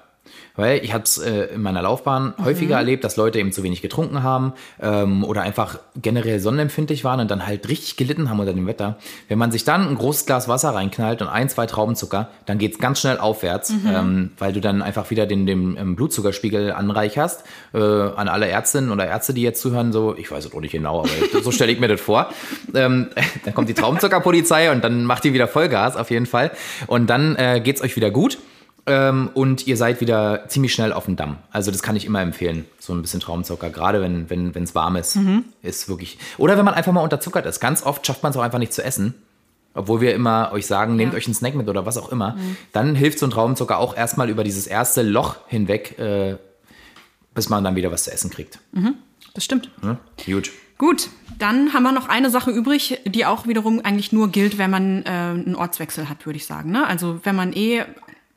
Weil ich habe es äh, in meiner Laufbahn häufiger erlebt, dass Leute eben zu wenig getrunken haben ähm, oder einfach generell sonnenempfindlich waren und dann halt richtig gelitten haben unter dem Wetter. Wenn man sich dann ein großes Glas Wasser reinknallt und ein, zwei Traubenzucker, dann geht's ganz schnell aufwärts, ähm, weil du dann einfach wieder den, den ähm, Blutzuckerspiegel anreicherst. Äh, an alle Ärztinnen oder Ärzte, die jetzt zuhören, so, ich weiß es auch nicht genau, aber so stelle ich mir das vor. Ähm, dann kommt die Traubenzuckerpolizei und dann macht ihr wieder Vollgas auf jeden Fall. Und dann äh, geht's euch wieder gut. Ähm, und ihr seid wieder ziemlich schnell auf dem Damm. Also das kann ich immer empfehlen. So ein bisschen Traumzucker, gerade wenn wenn wenn, es warm ist, ist wirklich. Oder wenn man einfach mal unterzuckert ist. Ganz oft schafft man es auch einfach nicht zu essen. Obwohl wir immer euch sagen, nehmt Ja. euch einen Snack mit oder was auch immer. Dann hilft so ein Traubenzucker auch erstmal über dieses erste Loch hinweg, äh, bis man dann wieder was zu essen kriegt. Das stimmt. Ne? Gut. Gut, dann haben wir noch eine Sache übrig, die auch wiederum eigentlich nur gilt, wenn man äh, einen Ortswechsel hat, würde ich sagen. Ne? Also wenn man eh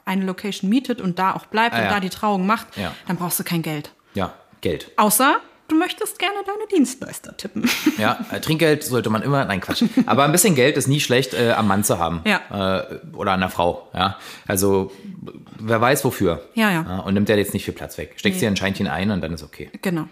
eine Location mietet und da auch bleibt Ah, und ja. da die Trauung macht, Ja. dann brauchst du kein Geld. Ja, Geld. Außer du möchtest gerne deine Dienstleister tippen. Ja, äh, Trinkgeld sollte man immer, nein Quatsch. Aber ein bisschen Geld ist nie schlecht, äh, am Mann zu haben. Ja. Äh, oder an der Frau. Ja. Also wer weiß wofür. Ja, ja. und nimmt der jetzt nicht viel Platz weg. Steckst Nee. dir ein Scheinchen ein und dann ist okay. genau.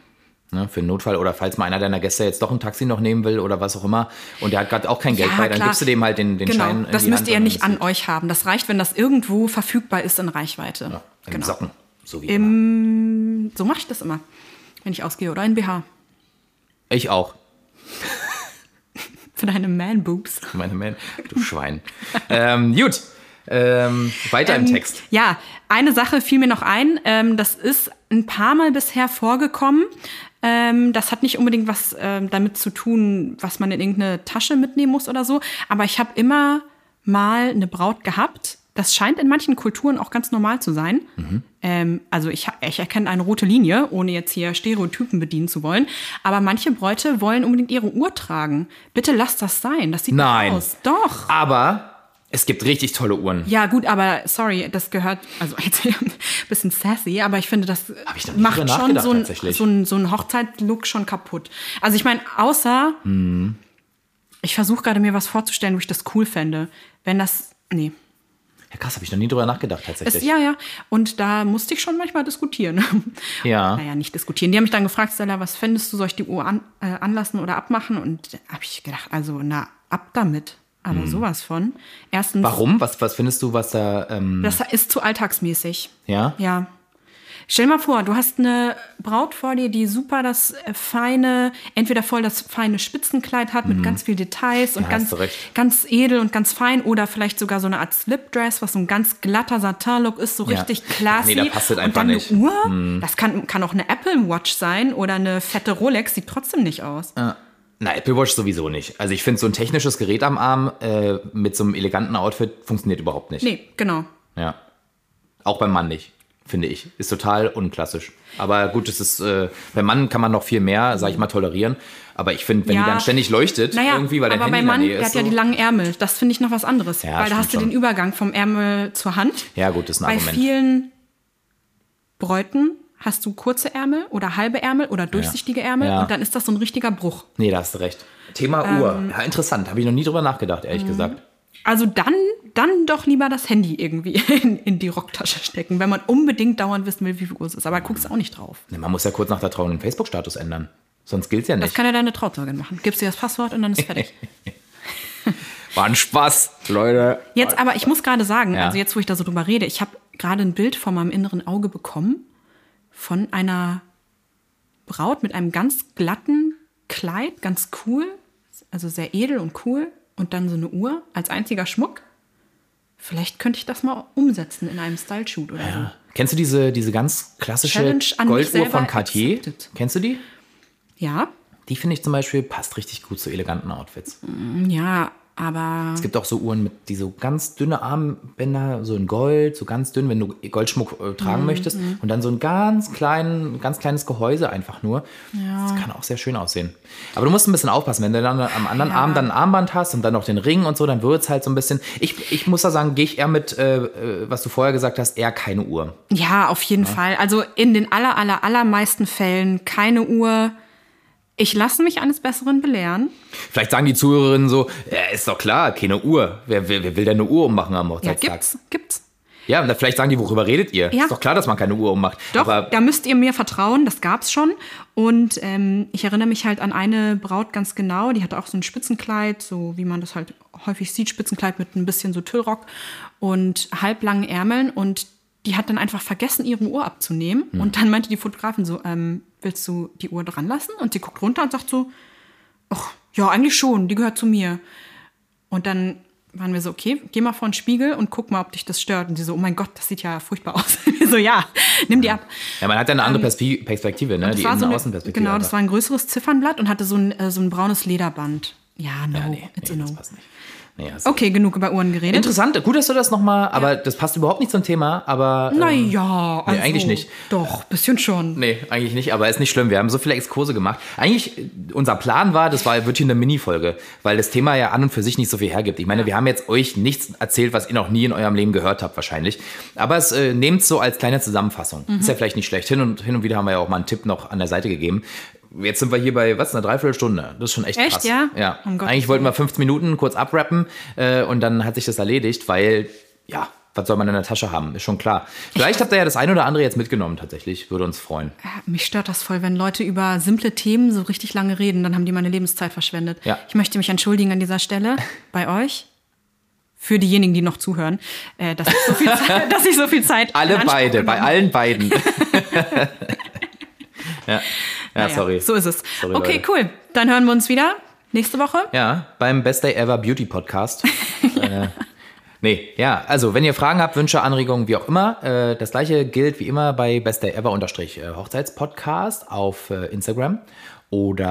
Ne, für einen Notfall oder falls mal einer deiner Gäste jetzt doch ein Taxi noch nehmen will oder was auch immer und der hat gerade auch kein Geld Ja, bei, dann klar. gibst du dem halt den, den Genau, Schein. in das müsst Hand ihr nicht an euch haben. Das reicht, wenn das irgendwo verfügbar ist in Reichweite. Ja, in genau. Socken. So wie immer. So mache ich das immer, wenn ich ausgehe. Oder in BH. Ich auch. Für deine Man-Boobs. Meine Man, du Schwein. ähm, gut. Ähm, weiter im Ähm, Text. Ja, eine Sache fiel mir noch ein. Ähm, das ist ein paar Mal bisher vorgekommen. Ähm, das hat nicht unbedingt was ähm, damit zu tun, was man in irgendeine Tasche mitnehmen muss oder so. Aber ich habe immer mal eine Braut gehabt. Das scheint in manchen Kulturen auch ganz normal zu sein. Ähm, also ich, ich erkenne eine rote Linie, ohne jetzt hier Stereotypen bedienen zu wollen. Aber manche Bräute wollen unbedingt ihre Uhr tragen. Bitte lasst das sein. Das sieht Nein. aus. Doch. Aber es gibt richtig tolle Uhren. Ja, gut, aber sorry, das gehört, also jetzt ein bisschen sassy, aber ich finde, das ich macht schon so ein, tatsächlich. so ein, so ein Hochzeitslook schon kaputt. Also ich meine, außer, Mhm. ich versuche gerade mir was vorzustellen, wo ich das cool fände. Wenn das, nee. Ja, krass, habe ich noch nie drüber nachgedacht tatsächlich. Es, ja, ja. Und da musste ich schon manchmal diskutieren. Ja. Naja, nicht diskutieren. Die haben mich dann gefragt, Stella, was fändest du, soll ich die Uhr an, äh, anlassen oder abmachen? Und da habe ich gedacht, also, na, ab damit. Aber sowas von. Erstens, Warum? Was, was findest du, was da. Ähm, das ist zu alltagsmäßig. ja? Ja. Stell dir mal vor, du hast eine Braut vor dir, die super das äh, feine, entweder voll das feine Spitzenkleid hat mit ganz viel Details und Mhm. Ja, ganz, ganz edel und ganz fein oder vielleicht sogar so eine Art Slipdress, was so ein ganz glatter Satin-Look ist, so Ja. richtig classy. Nee, da passt das und einfach dann nicht. eine Uhr, das kann, kann auch eine Apple Watch sein oder eine fette Rolex, sieht trotzdem nicht aus. Na, Apple Watch sowieso nicht. Also ich finde, so ein technisches Gerät am Arm äh, mit so einem eleganten Outfit funktioniert überhaupt nicht. Nee, genau. Ja. Auch beim Mann nicht, finde ich. Ist total unklassisch. Aber gut, es ist, äh, beim Mann kann man noch viel mehr, sag ich mal, tolerieren. Aber ich finde, wenn Ja. die dann ständig leuchtet, Naja, irgendwie, weil dein aber Handy beim Mann, in der Nähe der ist. hat ja so. die langen Ärmel. Das finde ich noch was anderes. Ja, weil da hast du schon. den Übergang vom Ärmel zur Hand. ja, gut, das ist ein Bei Argument. vielen Bräuten hast du kurze Ärmel oder halbe Ärmel oder durchsichtige Ärmel Ja. und dann ist das so ein richtiger Bruch. Nee, da hast du recht. Thema Uhr. Ähm. Ja, interessant. Habe ich noch nie drüber nachgedacht, Mhm. ehrlich gesagt. Also dann, dann doch lieber das Handy irgendwie in, in die Rocktasche stecken, wenn man unbedingt dauernd wissen will, wie viel Uhr es ist. Aber guckst auch nicht drauf. Nee, Man muss ja kurz nach der Trauung den Facebook-Status ändern. Sonst gilt's ja Das nicht. kann ja deine Trauzeugin machen. Gibst dir das Passwort und dann ist fertig. War ein Spaß, Leute. Jetzt aber, ich muss gerade sagen, Ja. also jetzt, wo ich da so drüber rede, ich habe gerade ein Bild vor meinem inneren Auge bekommen von einer Braut mit einem ganz glatten Kleid, ganz cool, also sehr edel und cool und dann so eine Uhr als einziger Schmuck. Vielleicht könnte ich das mal umsetzen in einem Style-Shoot oder so. Kennst du diese, diese ganz klassische Golduhr von Cartier? accepted. Kennst du die? Ja, Die finde ich zum Beispiel passt richtig gut zu eleganten Outfits. ja, aber Es gibt auch so Uhren mit die so ganz dünne Armbänder, so in Gold, so ganz dünn, wenn du Goldschmuck äh, tragen möchtest. Und dann so ein ganz, kleinen, ganz kleines Gehäuse einfach nur. Das kann auch sehr schön aussehen. Aber du musst ein bisschen aufpassen, wenn du dann am anderen Ja. Arm dann ein Armband hast und dann noch den Ring und so, dann wird es halt so ein bisschen. Ich, ich muss da sagen, gehe ich eher mit, äh, äh, was du vorher gesagt hast, eher keine Uhr. Ja, auf jeden Fall. Also in den aller, aller, allermeisten Fällen keine Uhr. Ich lasse mich eines Besseren belehren. Vielleicht sagen die Zuhörerinnen so, ja, ist doch klar, keine Uhr. Wer, wer, wer will denn eine Uhr ummachen am Ja, Hochzeitstag? gibt's, gibt's. Ja, und dann vielleicht sagen die, worüber redet ihr? Ja. Ist doch klar, dass man keine Uhr ummacht. Doch, Aber da müsst ihr mir vertrauen, das gab's schon. Und ähm, ich erinnere mich halt an eine Braut ganz genau, die hatte auch so ein Spitzenkleid, so wie man das halt häufig sieht, Spitzenkleid mit ein bisschen so Tüllrock und halblangen Ärmeln. Und die hat dann einfach vergessen, ihre Uhr abzunehmen. Hm. Und dann meinte die Fotografin so, ähm, willst du die Uhr dran lassen? Und sie guckt runter und sagt so, ach, ja, eigentlich schon, die gehört zu mir. Und dann waren wir so, okay, geh mal vor den Spiegel und guck mal, ob dich das stört. Und sie so, oh mein Gott, das sieht ja furchtbar aus. Wir so, ja, nimm die ab. ja, man hat ja eine andere Perspe- Perspektive, ne? Ähm, Das Die so eine, Innen-Außenperspektive. genau, einfach. das war ein größeres Ziffernblatt und hatte so ein, äh, so ein braunes Lederband. Ja, no, Ja, nee, it's nee, a das no. passt nicht. Nee, Okay, genug über Uhren geredet. Interessant, gut, dass du das nochmal, aber das passt überhaupt nicht zum Thema, aber. ähm, Naja, also, eigentlich nicht. Doch, bisschen schon. Nee, eigentlich nicht, aber ist nicht schlimm. Wir haben so viele Exkurse gemacht. Eigentlich, unser Plan war, das war, wird hier eine Mini-Folge, weil das Thema ja an und für sich nicht so viel hergibt. Ich meine, wir haben jetzt euch nichts erzählt, was ihr noch nie in eurem Leben gehört habt, wahrscheinlich. Aber es äh, nehmt so als kleine Zusammenfassung. Mhm. Ist ja vielleicht nicht schlecht. Hin und, hin und wieder haben wir ja auch mal einen Tipp noch an der Seite gegeben. Jetzt sind wir hier bei, was, einer Dreiviertelstunde. Das ist schon echt, Echt, krass. ja? Ja. Um Gottes Eigentlich wollten wir 15 Minuten kurz abrappen äh, und dann hat sich das erledigt, weil, ja, was soll man in der Tasche haben? Ist schon klar. Vielleicht habt ihr ja das ein oder andere jetzt mitgenommen, tatsächlich. Würde uns freuen. Ja, Mich stört das voll, wenn Leute über simple Themen so richtig lange reden, dann haben die meine Lebenszeit verschwendet. Ja. Ich möchte mich entschuldigen an dieser Stelle bei euch. Für diejenigen, die noch zuhören, äh, dass, ich so viel Zeit, dass ich so viel Zeit. Alle beide, bei allen beiden. ja, ja Naja, sorry. So ist es. Sorry, okay, Leute. cool. Dann hören wir uns wieder nächste Woche. Ja, beim Best Day Ever Beauty Podcast. äh, nee, ja, also wenn ihr Fragen habt, Wünsche, Anregungen, wie auch immer, äh, das gleiche gilt wie immer bei Best Day Ever unterstrich äh, Hochzeitspodcast auf äh, Instagram oder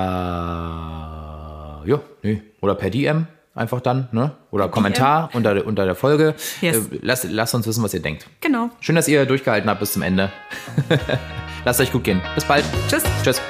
ja, nee, oder per DM einfach dann, ne? Oder Kommentar unter, der- unter der Folge. Yes. Äh, lasst, lasst uns wissen, was ihr denkt. Genau. Schön, dass ihr durchgehalten habt bis zum Ende. Lasst euch gut gehen. Bis bald. Tschüss. Tschüss.